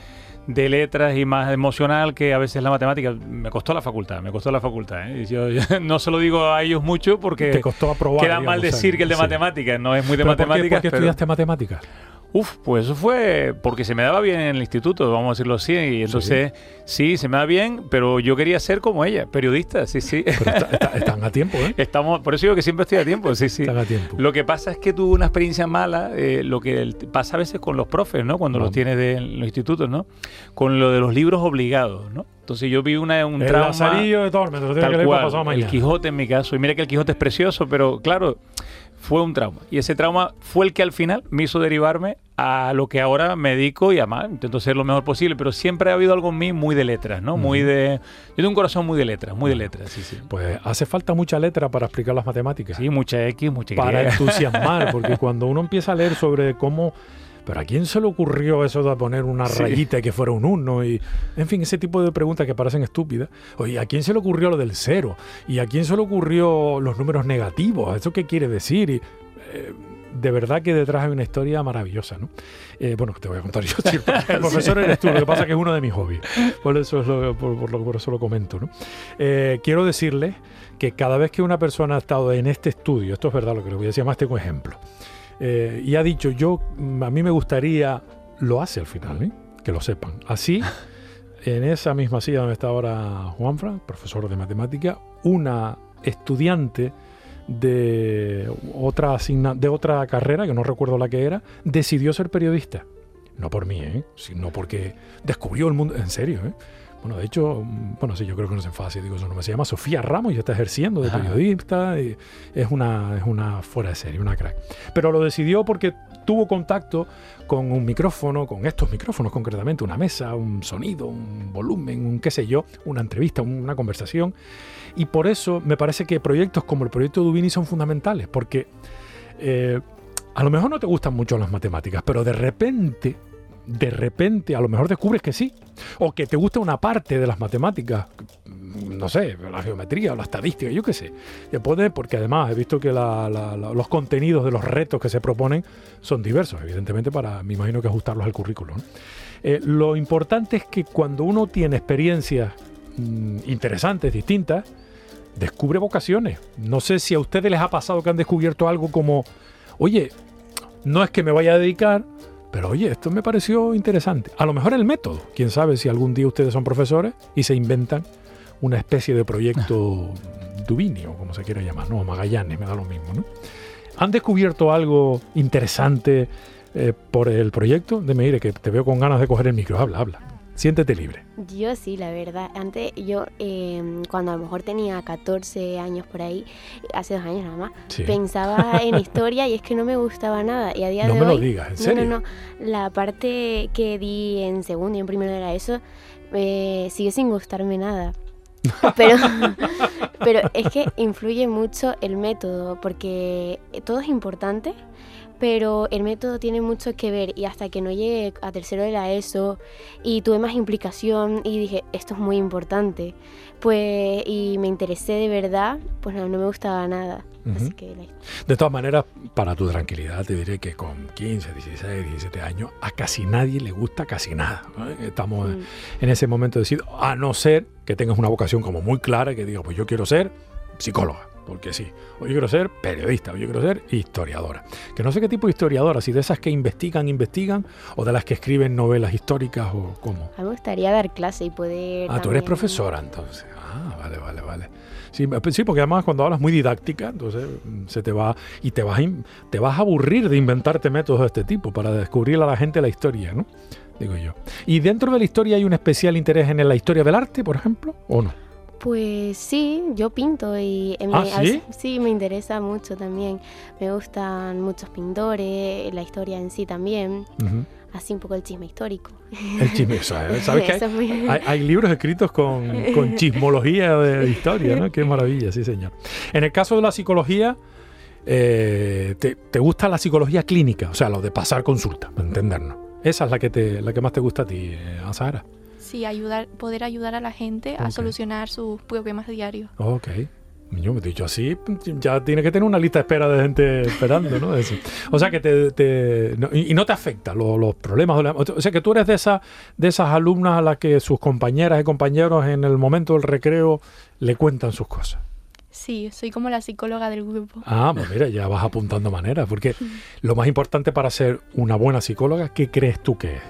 de letras y más emocional que a veces la matemática. Me costó la facultad, me costó la facultad. ¿eh? Y Yo, yo no se lo digo a ellos mucho porque Te costó aprobar. queda mal decir que el de sí. matemáticas no es muy de ¿Pero por qué- matemáticas. ¿Por qué, pero- estudiaste matemáticas? Uf, pues eso fue porque se me daba bien en el instituto, vamos a decirlo así. Y entonces, sí, se me da bien, pero yo quería ser como ella, periodista, sí, sí. Pero está- está- están a tiempo, ¿eh? Estamos, por eso digo que siempre estoy a tiempo, sí, sí. Están a tiempo. Lo que pasa es que tuve una experiencia mala, eh, lo que pasa a veces con los profes, ¿no? Cuando los tienes de, en los institutos, ¿no? Con lo de los libros obligados, ¿no? Entonces yo vi una, un el trauma... Lazarillo de Tormes, que Tal para cual, el. Quijote en mi caso. Y mira que el Quijote es precioso, pero claro, fue un trauma. Y ese trauma fue el que al final me hizo derivarme a lo que ahora me dedico y además intento ser lo mejor posible. Pero siempre ha habido algo en mí muy de letras, ¿no? Muy de... Yo tengo un corazón muy de letras, muy de letras, sí, sí. Pues hace falta mucha letra para explicar las matemáticas. Sí, mucha X, mucha Y. para entusiasmar, porque cuando uno empieza a leer sobre cómo... Pero ¿a quién se le ocurrió eso de poner una Sí. rayita y que fuera un uno? Y, en fin, ese tipo de preguntas que parecen estúpidas. Oye, ¿a quién se le ocurrió lo del cero? ¿Y a quién se le ocurrió los números negativos? ¿Eso qué quiere decir? Y, eh, de verdad que detrás hay una historia maravillosa, ¿no? Eh, bueno, te voy a contar yo, porque el profesor eres tú, lo que pasa es que es uno de mis hobbies. Por eso, es lo, por, por lo- por eso lo comento, ¿no? Eh, quiero decirles que cada vez que una persona ha estado en este estudio, esto es verdad lo que les voy a decir, además tengo ejemplo, eh, y ha dicho, yo, mm, a mí me gustaría, lo hace al final, ¿eh? que lo sepan. Así, en esa misma silla donde está ahora Juanfran, profesor de matemática, una estudiante de otra, asigna- de otra carrera, que no recuerdo la que era, decidió ser periodista. No por mí, ¿eh? sino porque descubrió el mundo. En serio, ¿eh? Bueno, de hecho, mm, bueno, sí, yo creo que no es fácil, digo su nombre. Se llama Sofía Ramos y está ejerciendo de periodista. y es una, es una fuera de serie, una crack. Pero lo decidió porque tuvo contacto con un micrófono, con estos micrófonos concretamente, una mesa, un sonido, un volumen, un qué sé yo, una entrevista, una conversación. Y por eso me parece que proyectos como el proyecto Dubini son fundamentales, porque eh, a lo mejor no te gustan mucho las matemáticas, pero de repente, de repente, a lo mejor descubres que sí, o que te gusta una parte de las matemáticas, no sé, la geometría o la estadística, yo qué sé. Te pone, porque además he visto que los contenidos de los retos que se proponen son diversos, evidentemente, para, me imagino que ajustarlos al currículo. ¿no? Eh, lo importante es que cuando uno tiene experiencias mm, interesantes, distintas, descubre vocaciones. No sé si a ustedes les ha pasado que han descubierto algo como, oye, no es que me vaya a dedicar, pero oye, esto me pareció interesante. A lo mejor el método. Quién sabe si algún día ustedes son profesores y se inventan una especie de proyecto Dubini o como se quiera llamar, no, Magallanes, me da lo mismo, ¿no? ¿Han descubierto algo interesante eh, por el proyecto? De mire, que te veo con ganas de coger el micro. Habla, habla. Siéntete libre. Yo sí, la verdad. Antes yo, eh, cuando a lo mejor tenía 14 años por ahí, hace dos años nada más, Sí. pensaba en historia y es que no me gustaba nada. Y a día No de me lo digas, ¿en no, serio? no, no. La parte que di en segundo y en primero era eso, eh, sigue sin gustarme nada. Pero, pero es que influye mucho el método, porque todo es importante, pero el método tiene mucho que ver y hasta que no llegué a tercero de la ESO y tuve más implicación y dije, esto es muy importante, pues y me interesé de verdad, pues no, no me gustaba nada. Así Ujú. que la De todas maneras, para tu tranquilidad, te diré que con 15, 16, 17 años, a casi nadie le gusta casi nada. ¿no? Estamos en ese momento de decir, a no ser que tengas una vocación como muy clara, que diga, pues yo quiero ser psicóloga, porque sí, o yo quiero ser periodista, o yo quiero ser historiadora. Que no sé qué tipo de historiadora, si de esas que investigan, investigan, o de las que escriben novelas históricas, o cómo. A mí me gustaría dar clase y poder... Ah, tú eres también- profesora entonces. Ah, vale, vale, vale. Sí, sí, porque además cuando hablas muy didáctica, entonces mm, se te va y te vas te vas a aburrir de inventarte métodos de este tipo para descubrir a la gente la historia, ¿no? Digo yo. ¿Y dentro de la historia hay un especial interés en la historia del arte, por ejemplo, o no? Pues sí, yo pinto y eh, me- ¿Ah, a sí? sí, me interesa mucho también. Me gustan muchos pintores, la historia en sí también, así un poco el chisme histórico. El chisme, ¿sabes qué? Eso es muy- Hay, hay libros escritos con, con chismología de historia, ¿no? Qué maravilla, sí, señor. En el caso de la psicología, eh, te, te gusta la psicología clínica? O sea, lo de pasar consulta, para entendernos. Esa es la que, te, la que más te gusta a ti, eh, Sí, ayudar, poder ayudar a la gente a solucionar sus problemas diarios. Ok. Yo me he dicho así, ya tiene que tener una lista de espera de gente esperando, ¿no? Eso. O sea que te, te- no- y y no te afecta lo- los problemas. O sea que tú eres de, esa, de esas alumnas a las que sus compañeras y compañeros en el momento del recreo le cuentan sus cosas. Sí, soy como la psicóloga del grupo. Ah, pues mira, ya vas apuntando maneras, porque lo más importante para ser una buena psicóloga, ¿qué crees tú que es?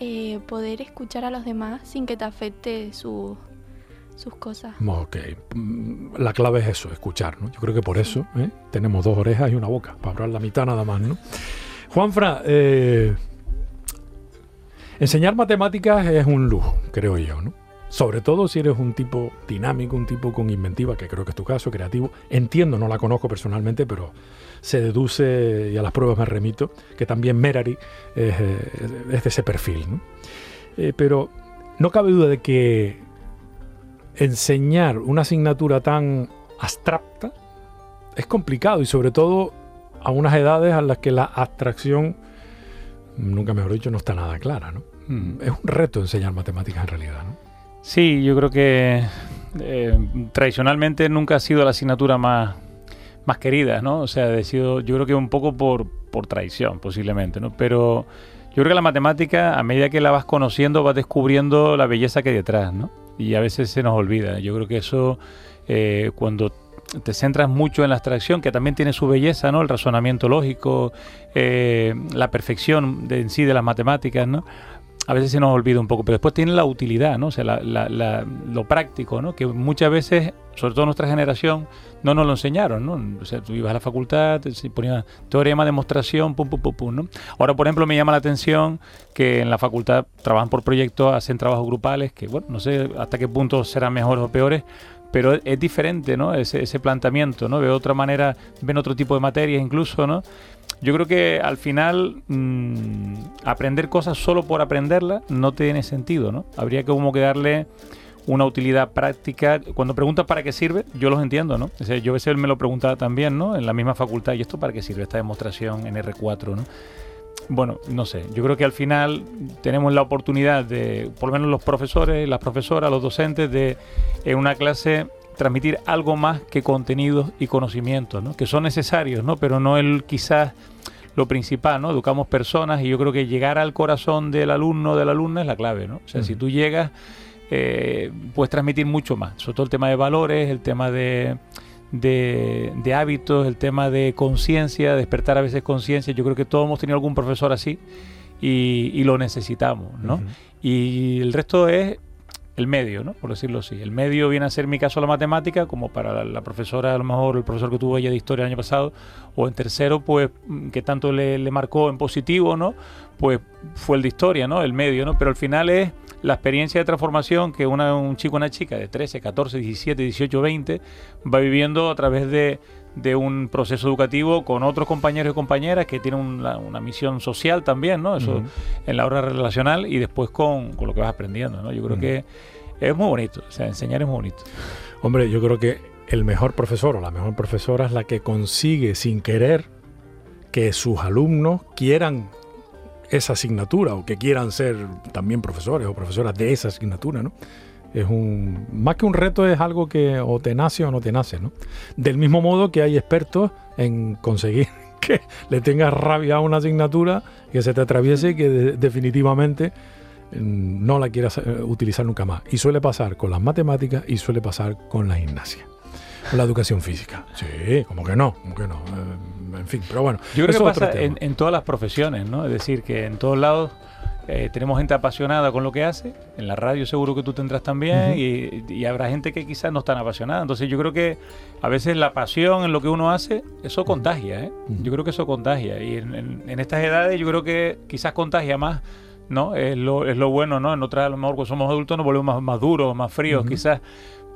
Eh, poder escuchar a los demás sin que te afecte su- sus cosas. Ok, mm, la clave es eso, escuchar, ¿no? Yo creo que por eso ¿eh? tenemos dos orejas y una boca, para hablar la mitad nada más, ¿no? Juanfra, eh, enseñar matemáticas es un lujo, creo yo, ¿no? Sobre todo si eres un tipo dinámico, un tipo con inventiva, que creo que es tu caso, creativo. Entiendo, no la conozco personalmente, pero se deduce, y a las pruebas me remito, que también Merari es, eh, es de ese perfil, ¿no? Eh, pero no cabe duda de que enseñar una asignatura tan abstracta es complicado y sobre todo a unas edades a las que la abstracción, nunca mejor dicho, no está nada clara, ¿no? Mm. Es un reto enseñar matemáticas en realidad, ¿no? Sí, yo creo que eh, tradicionalmente nunca ha sido la asignatura más, más querida, ¿no? O sea, ha sido, yo creo que un poco por, por traición, posiblemente, ¿no? Pero yo creo que la matemática, a medida que la vas conociendo, vas descubriendo la belleza que hay detrás, ¿no? Y a veces se nos olvida. Yo creo que eso, eh, cuando te centras mucho en la abstracción, que también tiene su belleza, ¿no? El razonamiento lógico, eh, la perfección de, en sí de las matemáticas, ¿no? A veces se nos olvida un poco, pero después tiene la utilidad, ¿no? O sea, lo práctico, ¿no? Que muchas veces, sobre todo nuestra generación, no nos lo enseñaron, ¿no? O sea, tú ibas a la facultad, te se ponía teorema, demostración, pum, pum, pum, pum, ¿no? Ahora, por ejemplo, me llama la atención que en la facultad trabajan por proyectos, hacen trabajos grupales, que, bueno, no sé hasta qué punto serán mejores o peores, pero es, diferente, ¿no? Ese, ese planteamiento, ¿no? De otra manera, ven otro tipo de materias incluso, ¿no? Yo creo que al final mm, aprender cosas solo por aprenderlas no tiene sentido, ¿no? Habría que como que darle una utilidad práctica. Cuando preguntas para qué sirve, yo los entiendo, ¿no? O sea, yo a veces me lo preguntaba también, ¿no? En la misma facultad, ¿y esto para qué sirve esta demostración en R4, ¿no? Bueno, no sé, yo creo que al final tenemos la oportunidad de, por lo menos los profesores, las profesoras, los docentes, de en una clase transmitir algo más que contenidos y conocimientos, ¿no? que son necesarios, ¿no? pero no el quizás lo principal, ¿no? Educamos personas y yo creo que llegar al corazón del alumno o de la alumna es la clave, ¿no? O sea, si tú llegas, eh, puedes transmitir mucho más, sobre todo el tema de valores, el tema de, de, de hábitos, el tema de conciencia, despertar a veces conciencia. Yo creo que todos hemos tenido algún profesor así y, y lo necesitamos, ¿no? Y el resto es el medio, ¿no? Por decirlo así. El medio viene a ser en mi caso la matemática, como para la, la profesora, a lo mejor el profesor que tuvo ella de historia el año pasado, o en tercero, pues, que tanto le, le marcó en positivo, ¿no? Pues fue el de historia, ¿no? El medio, ¿no? Pero al final es la experiencia de transformación que una, un chico o una chica de 13, 14, 17, 18, 20 va viviendo a través de, de un proceso educativo con otros compañeros y compañeras que tienen una, una misión social también, ¿no? Eso en la hora relacional y después con, con lo que vas aprendiendo, ¿no? Yo creo que es muy bonito, o sea, enseñar es muy bonito. Hombre, yo creo que el mejor profesor o la mejor profesora es la que consigue sin querer que sus alumnos quieran esa asignatura o que quieran ser también profesores o profesoras de esa asignatura, ¿no? Es un más que un reto es algo que o te nace o no te nace, ¿no? Del mismo modo que hay expertos en conseguir que le tengas rabia a una asignatura que se te atraviese y que de- definitivamente mm, no la quieras eh, utilizar nunca más. Y suele pasar con las matemáticas y suele pasar con la gimnasia. Con la educación física. Sí, como que no, como que no. En fin, pero bueno. Yo creo que es pasa en, en todas las profesiones, ¿no? Es decir, que en todos lados eh, tenemos gente apasionada con lo que hace, en la radio seguro que tú tendrás también, y, y habrá gente que quizás no tan apasionada. Entonces yo creo que a veces la pasión en lo que uno hace, eso contagia, ¿eh? Yo creo que eso contagia. Y en, en- en estas edades yo creo que quizás contagia más, ¿no? Es lo, es lo bueno, ¿no? En otras a lo mejor cuando somos adultos nos volvemos más, más duros, más fríos, quizás.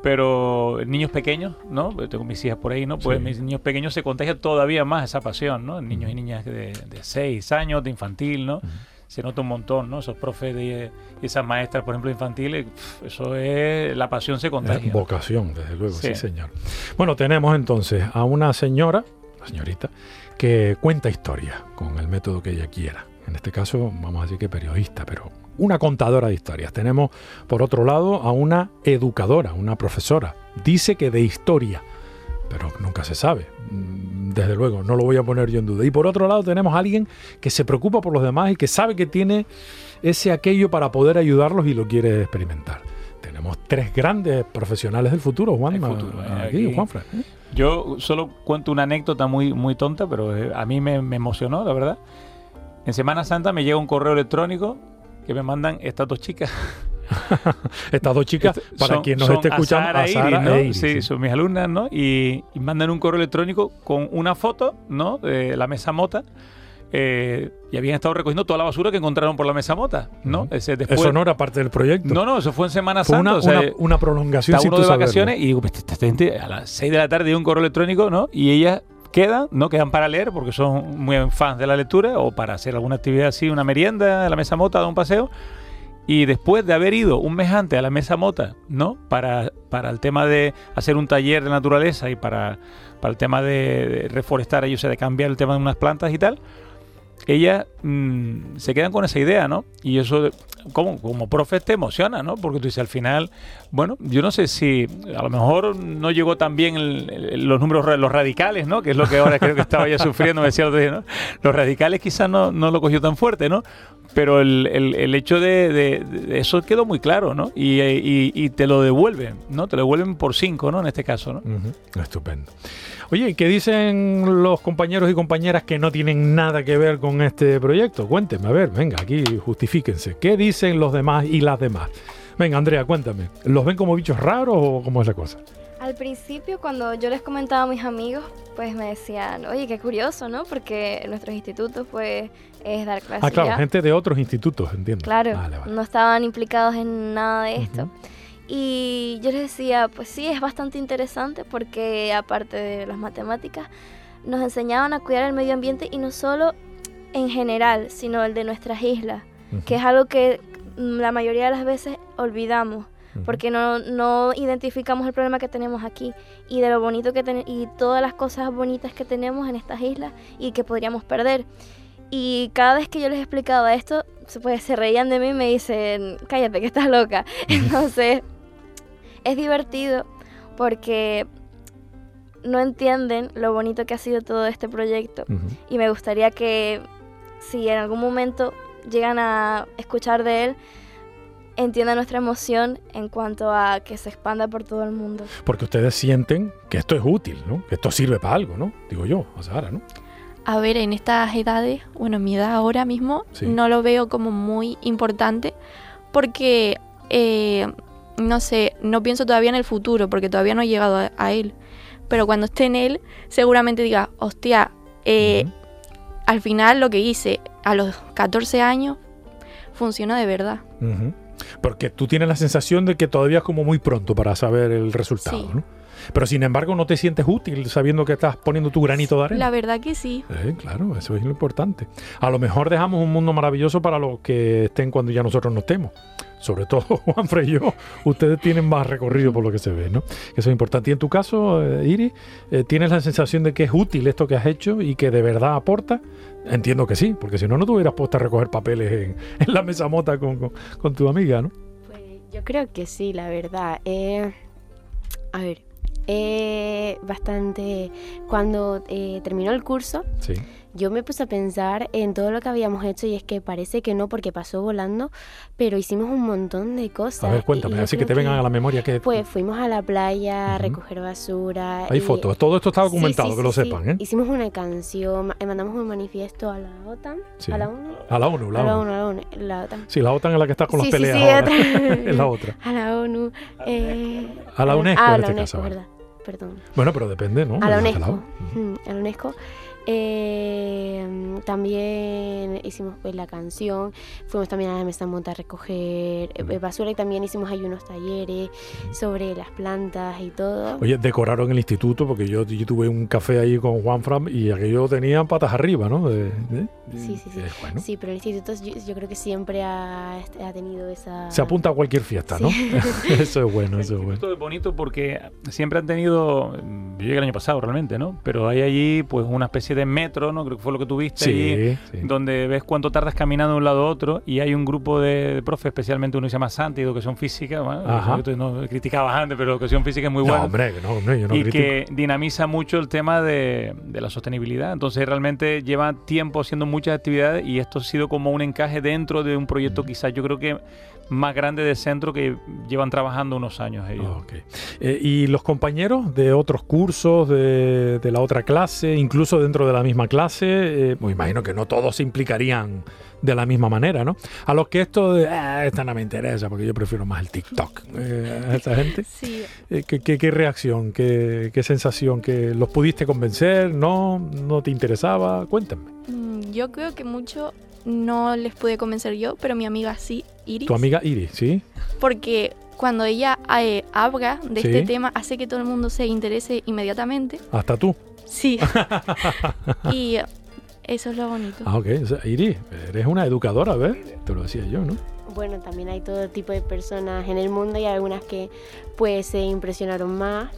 Pero niños pequeños, ¿no? Tengo mis hijas por ahí, ¿no? Pues Sí. mis niños pequeños se contagia todavía más esa pasión, ¿no? Niños y niñas de, de 6 años, de infantil, ¿no? Se nota un montón, ¿no? Esos profes de, y esas maestras, por ejemplo, infantiles, eso es, la pasión se Es contagia. vocación, desde luego, sí. Sí. señor. Bueno, tenemos entonces a una señora, una señorita, que cuenta historias con el método que ella quiera. En este caso, vamos a decir que periodista, pero una contadora de historias. Tenemos, por otro lado, a una educadora, una profesora. Dice que de historia, pero nunca se sabe. Mm, Desde luego, no lo voy a poner yo en duda. Y por otro lado, tenemos a alguien que se preocupa por los demás y que sabe que tiene ese aquello para poder ayudarlos y lo quiere experimentar. Tenemos tres grandes profesionales del futuro, Juan. El futuro, eh, aquí, ¿eh? Yo solo cuento una anécdota muy, muy tonta, pero eh, a mí me, me emocionó, la verdad. En Semana Santa me llega un correo electrónico que me mandan estas dos chicas. Estas dos chicas, para son- quien nos esté escuchando, a Sara Iris, ¿no? e Iris, sí, sí. son mis alumnas, ¿no? Y, y mandan un correo electrónico con una foto, ¿no? De la mesa mota. eh, y habían estado recogiendo toda la basura que encontraron por la mesa mota, ¿no? Ujú. Ese, después, Eso no era parte del proyecto. no, no, eso fue en Semana Fue Santa. una, o sea, una- una prolongación sin uno de saberlo. vacaciones y digo, "Esta- esta gente a las 6 de la tarde dio un correo electrónico, ¿no? Y ellas quedan, ¿no? Quedan para leer porque son muy fans de la lectura o para hacer alguna actividad así, una merienda, a la mesa mota, dar un paseo. Y después de haber ido un mes antes a la mesa mota, ¿no? Para, para el tema de hacer un taller de naturaleza y para, para el tema de, reforestar, ahí, o sea, de cambiar el tema de unas plantas y tal, ellas mm, se quedan con esa idea, ¿no? Y eso, como, como profe, te emociona, ¿no? Porque tú dices, al final, bueno, yo no sé si a lo mejor no llegó tan bien el- los números, los radicales, ¿no? Que es lo que ahora creo que estaba ya sufriendo, me decía el otro día, ¿no? Los radicales quizás no, no lo cogió tan fuerte, ¿no? Pero el, el- hecho de, eso quedó muy claro, ¿no? Y, y- te lo devuelven, ¿no? Te lo devuelven por cinco, ¿no? En este caso, ¿no? Ujú, Estupendo. Oye, ¿y qué dicen los compañeros y compañeras que no tienen nada que ver con este proyecto? Cuénteme, a ver, venga, aquí justifíquense. ¿Qué dicen los demás y las demás? Venga, Andrea, cuéntame. ¿Los ven como bichos raros o cómo es la cosa? Al principio, cuando yo les comentaba a mis amigos, pues me decían, oye, qué curioso, ¿no? Porque nuestros institutos, pues, es dar clases Ah, claro, ya. gente de otros institutos, entiendo. Claro, Vale, vale. no estaban implicados en nada de esto. Y yo les decía, pues sí, es bastante interesante porque aparte de las matemáticas, nos enseñaban a cuidar el medio ambiente y no solo en general, sino el de nuestras islas, que es algo que la mayoría de las veces olvidamos porque no, no identificamos el problema que tenemos aquí y de lo bonito que tenemos y todas las cosas bonitas que tenemos en estas islas y que podríamos perder. Y cada vez que yo les explicaba esto, pues se reían de mí y me dicen, cállate que estás loca. Entonces, es divertido porque no entienden lo bonito que ha sido todo este proyecto y me gustaría que si en algún momento llegan a escuchar de él, entiendan nuestra emoción en cuanto a que se expanda por todo el mundo. Porque ustedes sienten que esto es útil, ¿no? Que esto sirve para algo, ¿no? Digo yo, a Sara, ¿no? A ver, en estas edades, bueno, mi edad ahora mismo, Sí. no lo veo como muy importante porque, eh, no sé, no pienso todavía en el futuro porque todavía no he llegado a, a él. Pero cuando esté en él, seguramente diga, hostia, eh, al final lo que hice a los 14 años funciona de verdad. Porque tú tienes la sensación de que todavía es como muy pronto para saber el resultado, Sí. ¿no? Pero sin embargo no te sientes útil sabiendo que estás poniendo tu granito de arena. La verdad que sí. Eh, claro, eso es lo importante. A lo mejor dejamos un mundo maravilloso para los que estén cuando ya nosotros no estemos. Sobre todo Juanfre y yo, ustedes tienen más recorrido por lo que se ve, ¿no? Eso es importante. Y en tu caso, eh, Iris, eh, ¿tienes la sensación de que es útil esto que has hecho y que de verdad aporta? Entiendo que sí, porque si no, no te hubieras puesto a recoger papeles en, en la mesa mota con, con- con tu amiga, ¿no? Pues yo creo que sí, la verdad. Eh, a ver, eh, bastante... Cuando eh, terminó el curso, Sí. Yo me puse a pensar en todo lo que habíamos hecho y es que parece que no porque pasó volando, pero hicimos un montón de cosas. A ver, cuéntame, así que te vengan a la memoria que... Pues fuimos a la playa a Ujú. recoger basura. Hay y- fotos, todo esto está Sí, documentado, sí, que lo sí, sí. sepan, ¿eh? Hicimos una canción, ma- mandamos un manifiesto a la OTAN, Sí. a la ONU. A la ONU, la a la ONU. ONU, a la ONU, la OTAN. Sí, la OTAN es la que está con Sí, las sí, peleas sí, ahora. es la otra. A la ONU. eh, A la UNESCO, en a la este UNESCO, caso, verdad. Perdón. Bueno, pero depende, ¿no? A la UNESCO. lado. Ujú. Mm, A la UNESCO. Eh, también hicimos pues la canción, fuimos también a la mesa monta a recoger eh, basura y también hicimos ahí unos talleres sobre las plantas y todo. Oye, decoraron el instituto porque yo, yo tuve un café ahí con Juan Fran y aquello tenía patas arriba, ¿no? De- de- Sí, sí, sí. eh, bueno, Sí, pero el instituto yo, yo creo que siempre ha, ha tenido esa... se apunta a cualquier fiesta, ¿no? eso es bueno, eso es bueno. Esto es bonito porque siempre han tenido, yo llegué el año pasado realmente, ¿no? Pero hay allí pues una especie de metro, ¿no? Creo que fue lo que tuviste allí, Sí, sí. donde ves cuánto tardas caminando de un lado a otro y hay un grupo de, de profes, especialmente uno que se llama Santi, de educación física, bueno, no criticabas antes, pero educación física es muy No, buena. hombre, que no, hombre, yo no y critico. que dinamiza mucho el tema de, de la sostenibilidad. Entonces realmente lleva tiempo haciendo muchas actividades y esto ha sido como un encaje dentro de un proyecto quizás yo creo que más grande de centro que llevan trabajando unos años ellos. Eh, ¿Y los compañeros de otros cursos, de, de la otra clase, incluso dentro de la misma clase? eh, pues imagino que no todos se implicarían de la misma manera, ¿no? A los que esto de, "Ah, esta no me interesa porque yo prefiero más el TikTok, eh, a esa gente. Sí, Eh, ¿qué, qué, qué reacción, qué, qué sensación? ¿Que los pudiste convencer? ¿No? ¿No te interesaba? Cuéntame. Mm, yo creo que mucho no les pude convencer yo, pero mi amiga sí, Iris. Tu amiga Iris, ¿sí? Porque cuando ella eh, habla de Sí. este tema, hace que todo el mundo se interese inmediatamente. Hasta tú. Sí. y eso es lo bonito. Ah, ok. O sea, Iris, eres una educadora, ¿ves? Te lo decía yo, ¿no? Bueno, también hay todo tipo de personas en el mundo y algunas que pues se impresionaron más,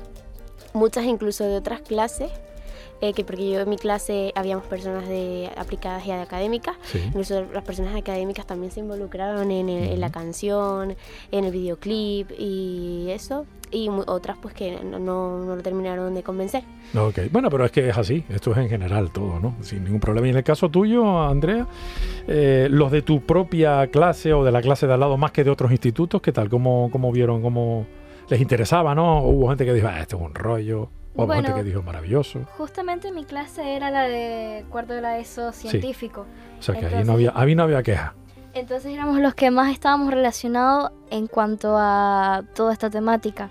muchas incluso de otras clases, eh, que porque yo en mi clase habíamos personas de aplicadas y académicas, Sí. incluso las personas académicas también se involucraron en, el- en la canción, en el videoclip y eso, y otras pues que no, no, no lo terminaron de convencer. Ok, bueno, pero es que es así, esto es en general todo, ¿no? Sin ningún problema. Y en el caso tuyo, Andrea, eh, los de tu propia clase o de la clase de al lado más que de otros institutos, ¿qué tal? ¿Cómo, cómo vieron? ¿Cómo les interesaba, no? ¿O hubo gente que dijo, ah, esto es un rollo? ¿O Bueno. que dijo, maravilloso? Justamente mi clase era la de cuarto de la ESO científico. O sea que ahí Entonces- no había, ahí no había queja. Entonces éramos los que más estábamos relacionados en cuanto a toda esta temática.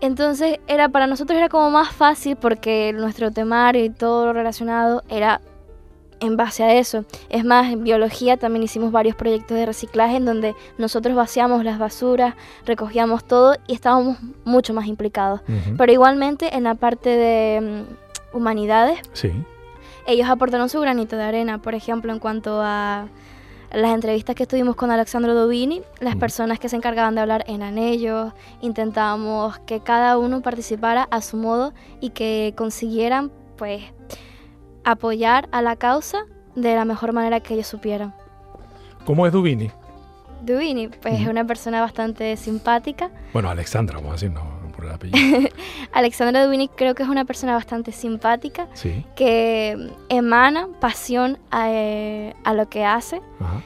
Entonces era para nosotros era como más fácil porque nuestro temario y todo lo relacionado era en base a eso. Es más, en biología también hicimos varios proyectos de reciclaje en donde nosotros vaciamos las basuras, recogíamos todo y estábamos mucho más implicados. Pero igualmente en la parte de mm, humanidades Sí. ellos aportaron su granito de arena, por ejemplo, en cuanto a las entrevistas que estuvimos con Alexandro Dovini, las personas que se encargaban de hablar eran ellos, intentábamos que cada uno participara a su modo y que consiguieran, pues, apoyar a la causa de la mejor manera que ellos supieran. ¿Cómo es Dubini? Dovini, pues, es una persona bastante simpática. Bueno, Alexandra, vamos a decir, no por el apellido. Alexandro Dovini creo que es una persona bastante simpática, Sí. que emana pasión a, eh, a lo que hace. Ajá.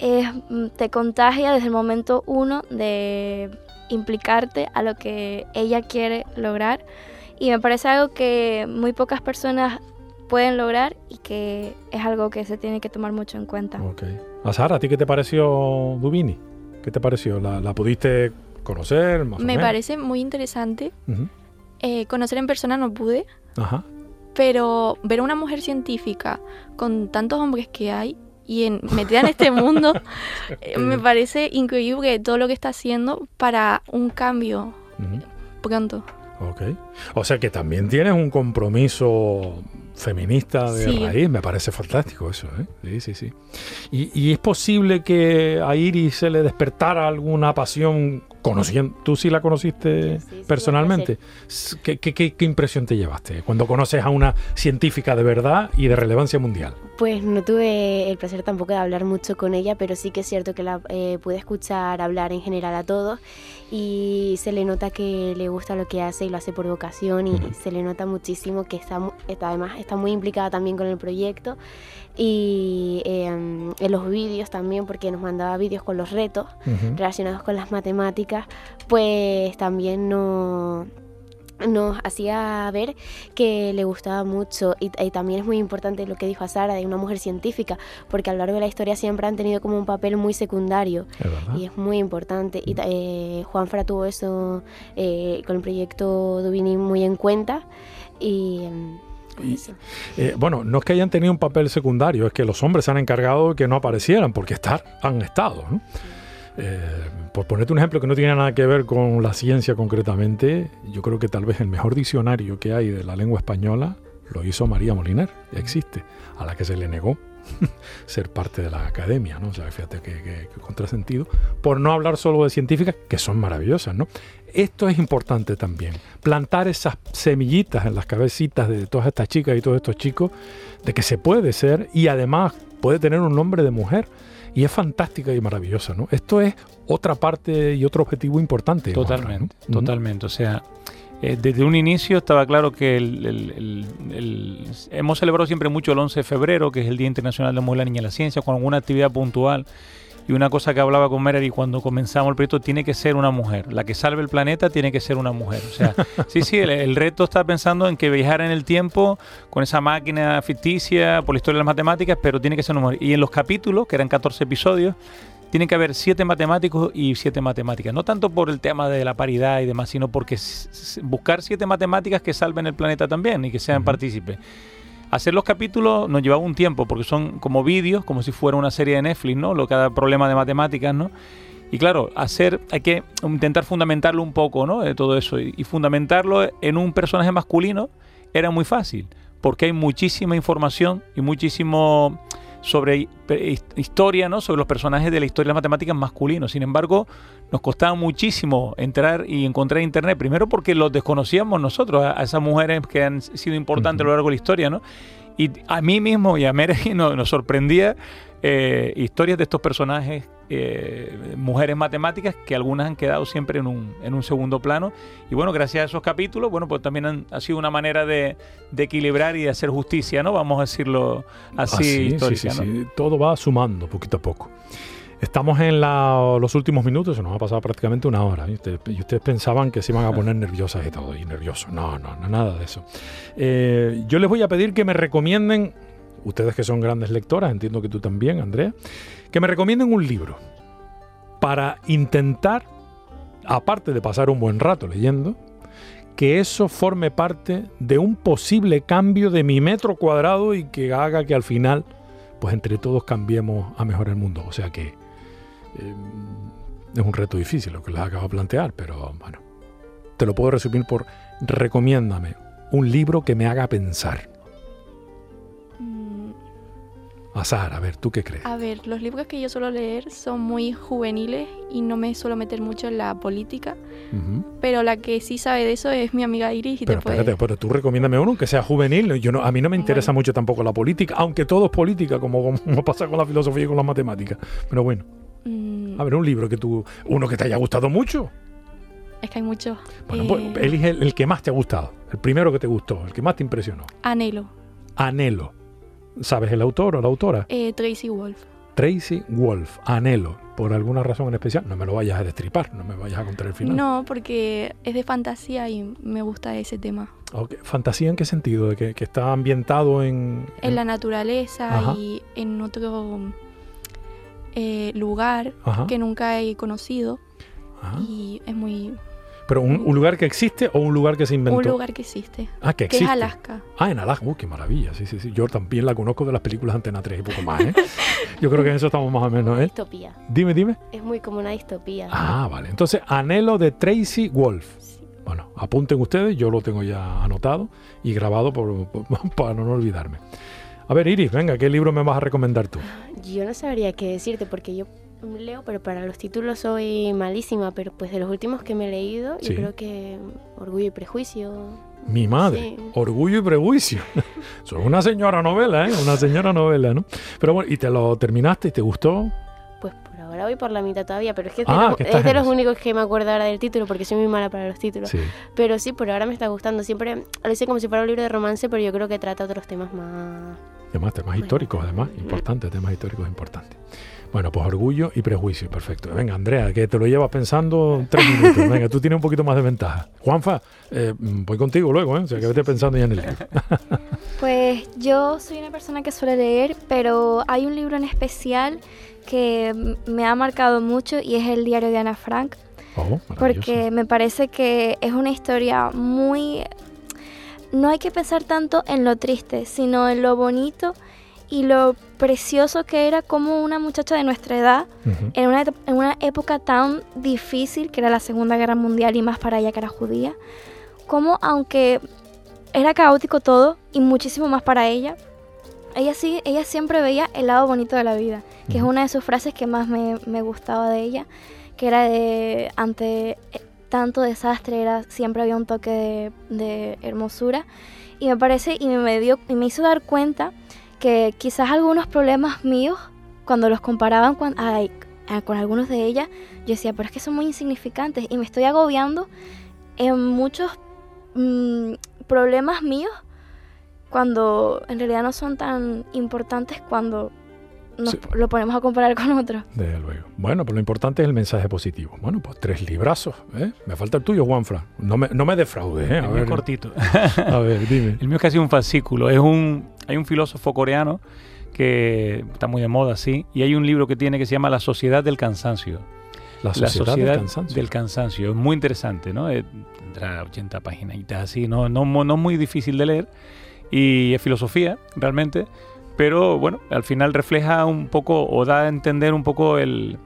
es, mm, te contagia desde el momento uno de implicarte a lo que ella quiere lograr. Y me parece algo que muy pocas personas pueden lograr y que es algo que se tiene que tomar mucho en cuenta. Ok. A Sara, ¿a ti qué te pareció Dubini? ¿Qué te pareció? ¿La, la pudiste conocer? Más o Me menos? parece muy interesante. Eh, conocer en persona no pude, Ajá. pero ver a una mujer científica con tantos hombres que hay y en, metida en este mundo, eh, me parece increíble todo lo que está haciendo para un cambio pronto. Ok. O sea que también tienes un compromiso feminista de Sí. raíz. Me parece fantástico eso, ¿eh? Sí, sí, sí. ¿Y, y es posible que a Iris se le despertara alguna pasión conociendo? ¿Tú sí la conociste Sí, sí, personalmente? ¿Qué, qué, qué- qué impresión te llevaste cuando conoces a una científica de verdad y de relevancia mundial? Pues no tuve el placer tampoco de hablar mucho con ella, pero sí que es cierto que la eh, pude escuchar hablar en general a todos y se le nota que le gusta lo que hace y lo hace por vocación y se le nota muchísimo que está, está- además es- está muy implicada también con el proyecto y em, en los vídeos también, porque nos mandaba vídeos con los retos relacionados con las matemáticas, pues también no nos hacía ver que le gustaba mucho y, y también es muy importante lo que dijo a Sara de una mujer científica porque a lo largo de la historia siempre han tenido como un papel muy secundario Es y es muy importante y eh, Juanfra tuvo eso eh, con el proyecto Dubini muy en cuenta y, Y- eso. Eh, bueno, no es que hayan tenido un papel secundario, es que los hombres se han encargado de que no aparecieran, porque estar han estado. ¿no? Eh, por ponerte un ejemplo que no tiene nada que ver con la ciencia concretamente, yo creo que tal vez el mejor diccionario que hay de la lengua española lo hizo María Moliner, ya existe, a la que se le negó ser parte de la academia, ¿no? O sea, fíjate qué que, que contrasentido, por no hablar solo de científicas, que son maravillosas, ¿no? Esto es importante también, plantar esas semillitas en las cabecitas de todas estas chicas y todos estos chicos, de que se puede ser y además puede tener un nombre de mujer. Y es fantástica y maravillosa, ¿no? Esto es otra parte y otro objetivo importante. Totalmente, ¿no? totalmente. O sea, eh, desde un inicio estaba claro que el, el- el- el- hemos celebrado siempre mucho el 11 de febrero, que es el Día Internacional de la Mujer, la Niña y la Ciencia, con alguna actividad puntual. Y una cosa que hablaba con Meredith cuando comenzamos el proyecto, tiene que ser una mujer. La que salve el planeta tiene que ser una mujer. O sea, sí, sí, el, el reto está pensando en que viajar en el tiempo con esa máquina ficticia por la historia de las matemáticas, pero tiene que ser una mujer. Y en los capítulos, que eran 14 episodios, tiene que haber siete matemáticos y siete matemáticas. No tanto por el tema de la paridad y demás, sino porque buscar siete matemáticas que salven el planeta también y que sean partícipes. Hacer los capítulos nos llevaba un tiempo porque son como vídeos, como si fuera una serie de Netflix, ¿no? Lo cada problema de matemáticas, ¿no? Y claro, hacer, hay que intentar fundamentarlo un poco, ¿no? De todo eso. Y, y fundamentarlo en un personaje masculino era muy fácil, porque hay muchísima información y muchísimo sobre historia, ¿no? Sobre los personajes de la historia de las matemáticas masculinos. Sin embargo, nos costaba muchísimo entrar y encontrar internet. Primero porque los desconocíamos nosotros, a, esas mujeres que han sido importantes a lo largo de la historia, ¿no? Y a mí mismo y a Meredith nos, nos sorprendía eh, historias de estos personajes, eh, mujeres matemáticas, que algunas han quedado siempre en un, en un segundo plano. Y bueno, gracias a esos capítulos, bueno, pues también han- ha sido una manera de, de equilibrar y de hacer justicia, ¿no? Vamos a decirlo así, Ah, sí, histórica, sí, sí, ¿no? sí. Todo va sumando poquito a poco. Estamos en la- los últimos minutos, se nos ha pasado prácticamente una hora. Y ustedes, y ustedes pensaban que se iban a poner nerviosas y todo, y nerviosos. No, no, no, nada de eso. Eh, yo les voy a pedir que me recomienden, ustedes que son grandes lectoras, entiendo que tú también, Andrea, que me recomienden un libro para intentar, aparte de pasar un buen rato leyendo, que eso forme parte de un posible cambio de mi metro cuadrado y que haga que al final, pues entre todos cambiemos a mejor el mundo. O sea que eh, es un reto difícil lo que les acabo de plantear, pero bueno, te lo puedo resumir por recomiéndame un libro que me haga pensar. Azar, a ver, ¿tú qué crees? A ver, los libros que yo suelo leer son muy juveniles y no me suelo meter mucho en la política, pero la que sí sabe de eso es mi amiga Iris y Pero te puede... espérate, pero tú recomiéndame uno que sea juvenil. Yo no, a mí no me interesa Bueno. mucho tampoco la política, aunque todo es política, como, como pasa con la filosofía y con las matemáticas. Pero bueno, Mm, a ver, un libro que tú, uno que te haya gustado mucho. es que hay muchos. Bueno, Eh, pues elige el, el que más te ha gustado, el primero que te gustó, el que más te impresionó. Anhelo, Anhelo. ¿Sabes el autor o la autora? eh, Tracy Wolf. Tracy Wolf, Anhelo. Por alguna razón en especial, no me lo vayas a destripar, no me vayas a contar el final. No, porque es de fantasía y me gusta ese tema. ¿Fantasía en qué sentido? ¿De que, que está ambientado en, En la naturaleza Ajá. y en otro eh, lugar Ajá. que nunca he conocido Ajá. y es muy... ¿Pero un, un lugar que existe o un lugar que se inventó? Un lugar que existe, ah, que que existe. es Alaska. Ah, en Alaska. Uy, qué maravilla. Sí, sí, sí. Yo también la conozco de las películas Antena 3 y poco más, ¿eh? Yo creo que en eso estamos más o menos, ¿eh? Distopía. Dime, dime. Es muy como una distopía. Ah, vale. Entonces, Anhelo de Tracy Wolf. Sí. Bueno, apunten ustedes, yo lo tengo ya anotado y grabado por- por- para no olvidarme. A ver, Iris, venga, ¿qué libro me vas a recomendar tú? Yo no sabría qué decirte porque yo leo, pero para los títulos soy malísima, pero pues de los últimos que me he leído, Sí. yo creo que Orgullo y Prejuicio. Mi madre, Sí. Orgullo y Prejuicio. Soy una señora novela, ¿eh? Una señora novela, ¿no? Pero bueno, ¿y te lo terminaste y te gustó? Pues por ahora voy por la mitad todavía, pero es que es de, Ah, los, que estás es de los únicos que me acuerdo ahora del título, porque soy muy mala para los títulos. Sí. Pero sí, por ahora me está gustando. Siempre lo hice como si fuera un libro de romance, pero yo creo que trata otros temas más... Además, temas históricos, además, importantes, temas históricos importantes. Bueno, pues orgullo y prejuicio, perfecto. Venga, Andrea, que te lo llevas pensando tres minutos. Venga, tú tienes un poquito más de ventaja. Juanfa, eh, voy contigo luego, ¿eh? O sea, que vete pensando ya en el libro. Pues yo soy una persona que suele leer, pero hay un libro en especial que me ha marcado mucho y es el diario de Ana Frank, Oh, porque me parece que es una historia muy... No hay que pensar tanto en lo triste, sino en lo bonito y lo precioso que era como una muchacha de nuestra edad, Ujú. en una, en una época tan difícil que era la Segunda Guerra Mundial y más para ella que era judía, como aunque era caótico todo y muchísimo más para ella, ella, sí, ella siempre veía el lado bonito de la vida, que es Ujú. una de sus frases que más me, me gustaba de ella, que era de ante eh, tanto desastre, era, siempre había un toque de, de hermosura. Y me parece, y me, dio, y me hizo dar cuenta que quizás algunos problemas míos, cuando los comparaban con, con algunos de ella, yo decía, pero es que son muy insignificantes y me estoy agobiando en muchos mm, problemas míos cuando en realidad no son tan importantes cuando nos Sí. lo ponemos a comparar con otros. Desde luego. Bueno, pues lo importante es el mensaje positivo. Bueno, pues tres librazos, ¿eh? Me falta el tuyo, Juanfra. No me, no me defraudes, ¿eh? A Es muy ver, cortito. a ver, dime. El mío es casi un fascículo. Es un, hay un filósofo coreano que está muy de moda, sí, y hay un libro que tiene que se llama La Sociedad del Cansancio. La sociedad, del cansancio. del cansancio. Es muy interesante, ¿no? Eh, Tendrá 80 páginas así, no, no, no muy difícil de leer. Y es filosofía, realmente. Pero bueno, al final refleja un poco o da a entender un poco el,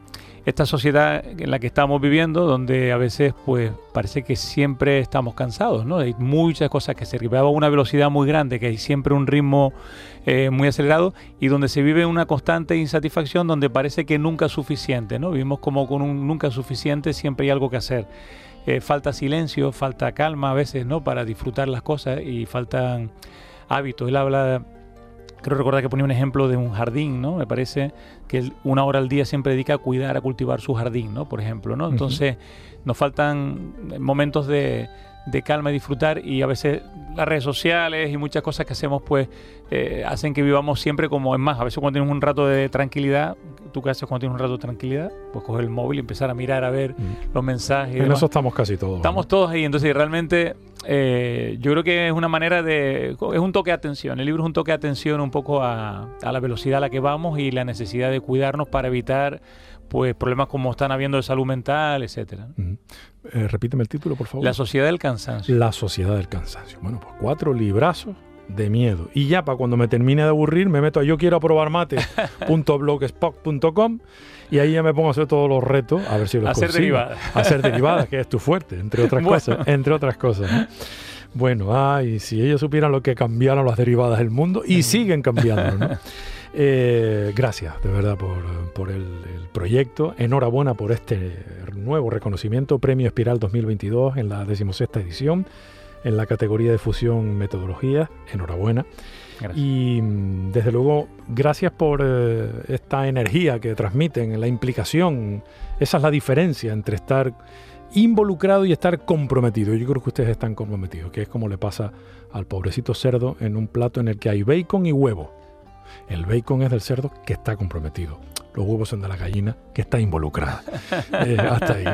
esta sociedad en la que estamos viviendo, donde a veces pues parece que siempre estamos cansados, ¿no? Hay muchas cosas que se vive a una velocidad muy grande, que hay siempre un ritmo eh, muy acelerado y donde se vive una constante insatisfacción, donde parece que nunca es suficiente, ¿no? Vivimos como con un nunca suficiente, siempre hay algo que hacer. Eh, falta silencio, falta calma a veces, ¿no? Para disfrutar las cosas y faltan hábitos. Él habla, creo recordar que ponía un ejemplo de un jardín, ¿no? Me parece que él una hora al día siempre dedica a cuidar, a cultivar su jardín, ¿no? Por ejemplo, ¿no? Entonces nos faltan momentos de, de calma y disfrutar y a veces las redes sociales y muchas cosas que hacemos pues eh, hacen que vivamos siempre como es más, a veces cuando tienes un rato de tranquilidad, ¿tú qué haces cuando tienes un rato de tranquilidad? Pues coger el móvil y empezar a mirar a ver Mm. los mensajes. y En demás. eso estamos casi todos. Estamos todos ahí, entonces realmente eh, yo creo que es una manera de... es un toque de atención, el libro es un toque de atención un poco a, a la velocidad a la que vamos y la necesidad de cuidarnos para evitar pues problemas como están habiendo de salud mental, etcétera. Eh, repíteme el título, por favor. La sociedad del cansancio. La sociedad del cansancio. Bueno, pues cuatro librazos de miedo. Y ya para cuando me termine de aburrir, me meto a yo quiero aprobar mate.blogspot.com y ahí ya me pongo a hacer todos los retos, a ver si los Hacer consigo. derivadas. Hacer derivadas, que es tu fuerte, entre otras Bueno. cosas. Entre otras cosas. ¿no? Bueno, ay, si ellos supieran lo que cambiaron las derivadas del mundo y siguen cambiando, ¿no? Eh, gracias, de verdad, por, por el, el proyecto. Enhorabuena por este nuevo reconocimiento, Premio Espiral 2022 en la decimosexta edición, en la categoría de fusión metodología. Enhorabuena. Gracias. Y mm, desde luego, gracias por eh, esta energía que transmiten, la implicación. Esa es la diferencia entre estar involucrado y estar comprometido. Yo creo que ustedes están comprometidos, que es como le pasa al pobrecito cerdo en un plato en el que hay bacon y huevo. El bacon es del cerdo que está comprometido. Los huevos son de la gallina que está involucrada. Eh, hasta ahí.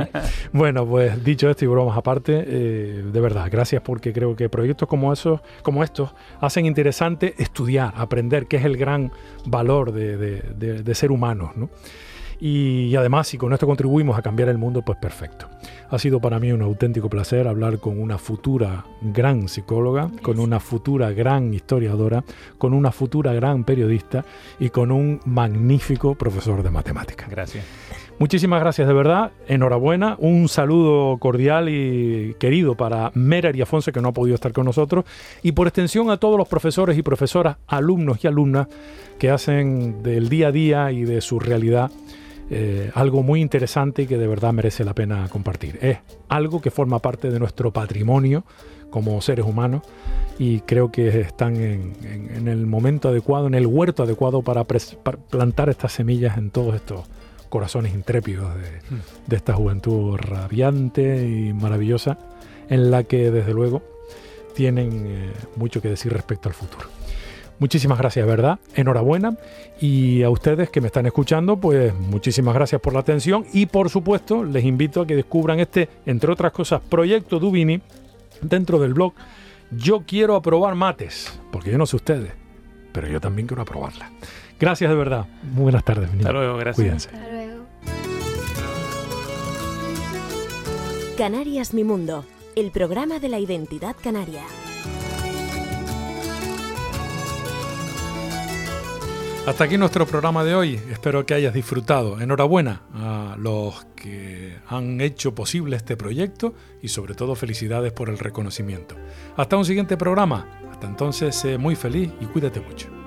Bueno, pues dicho esto y bromas aparte, eh, de verdad, gracias porque creo que proyectos como esos, como estos, hacen interesante estudiar, aprender, que es el gran valor de, de- de- de ser humanos, ¿no? Y, y además, si con esto contribuimos a cambiar el mundo, pues perfecto. Ha sido para mí un auténtico placer hablar con una futura gran psicóloga, con una futura gran historiadora, con una futura gran periodista y con un magnífico profesor de matemáticas. Gracias. Muchísimas gracias de verdad, enhorabuena, un saludo cordial y querido para Mera y Afonso que no ha podido estar con nosotros y por extensión a todos los profesores y profesoras, alumnos y alumnas que hacen del día a día y de su realidad eh, algo muy interesante y que de verdad merece la pena compartir. Es algo que forma parte de nuestro patrimonio como seres humanos y creo que están en, en- en el momento adecuado, en el huerto adecuado para, pres- para plantar estas semillas en todos estos corazones intrépidos de, esta juventud radiante y maravillosa, en la que desde luego tienen eh, mucho que decir respecto al futuro. Muchísimas gracias, ¿verdad? Enhorabuena. Y a ustedes que me están escuchando, pues muchísimas gracias por la atención. Y por supuesto, les invito a que descubran este, entre otras cosas, proyecto Dubini dentro del blog. Yo quiero aprobar mates, porque yo no sé ustedes, pero yo también quiero aprobarla. Gracias de verdad. Muy buenas tardes. Hasta luego, gracias. Cuídense. Hasta luego. Canarias Mi Mundo, el programa de la identidad canaria. Hasta aquí nuestro programa de hoy. Espero que hayas disfrutado. Enhorabuena a los que han hecho posible este proyecto y sobre todo felicidades por el reconocimiento. Hasta un siguiente programa. Hasta entonces, sé muy feliz y cuídate mucho.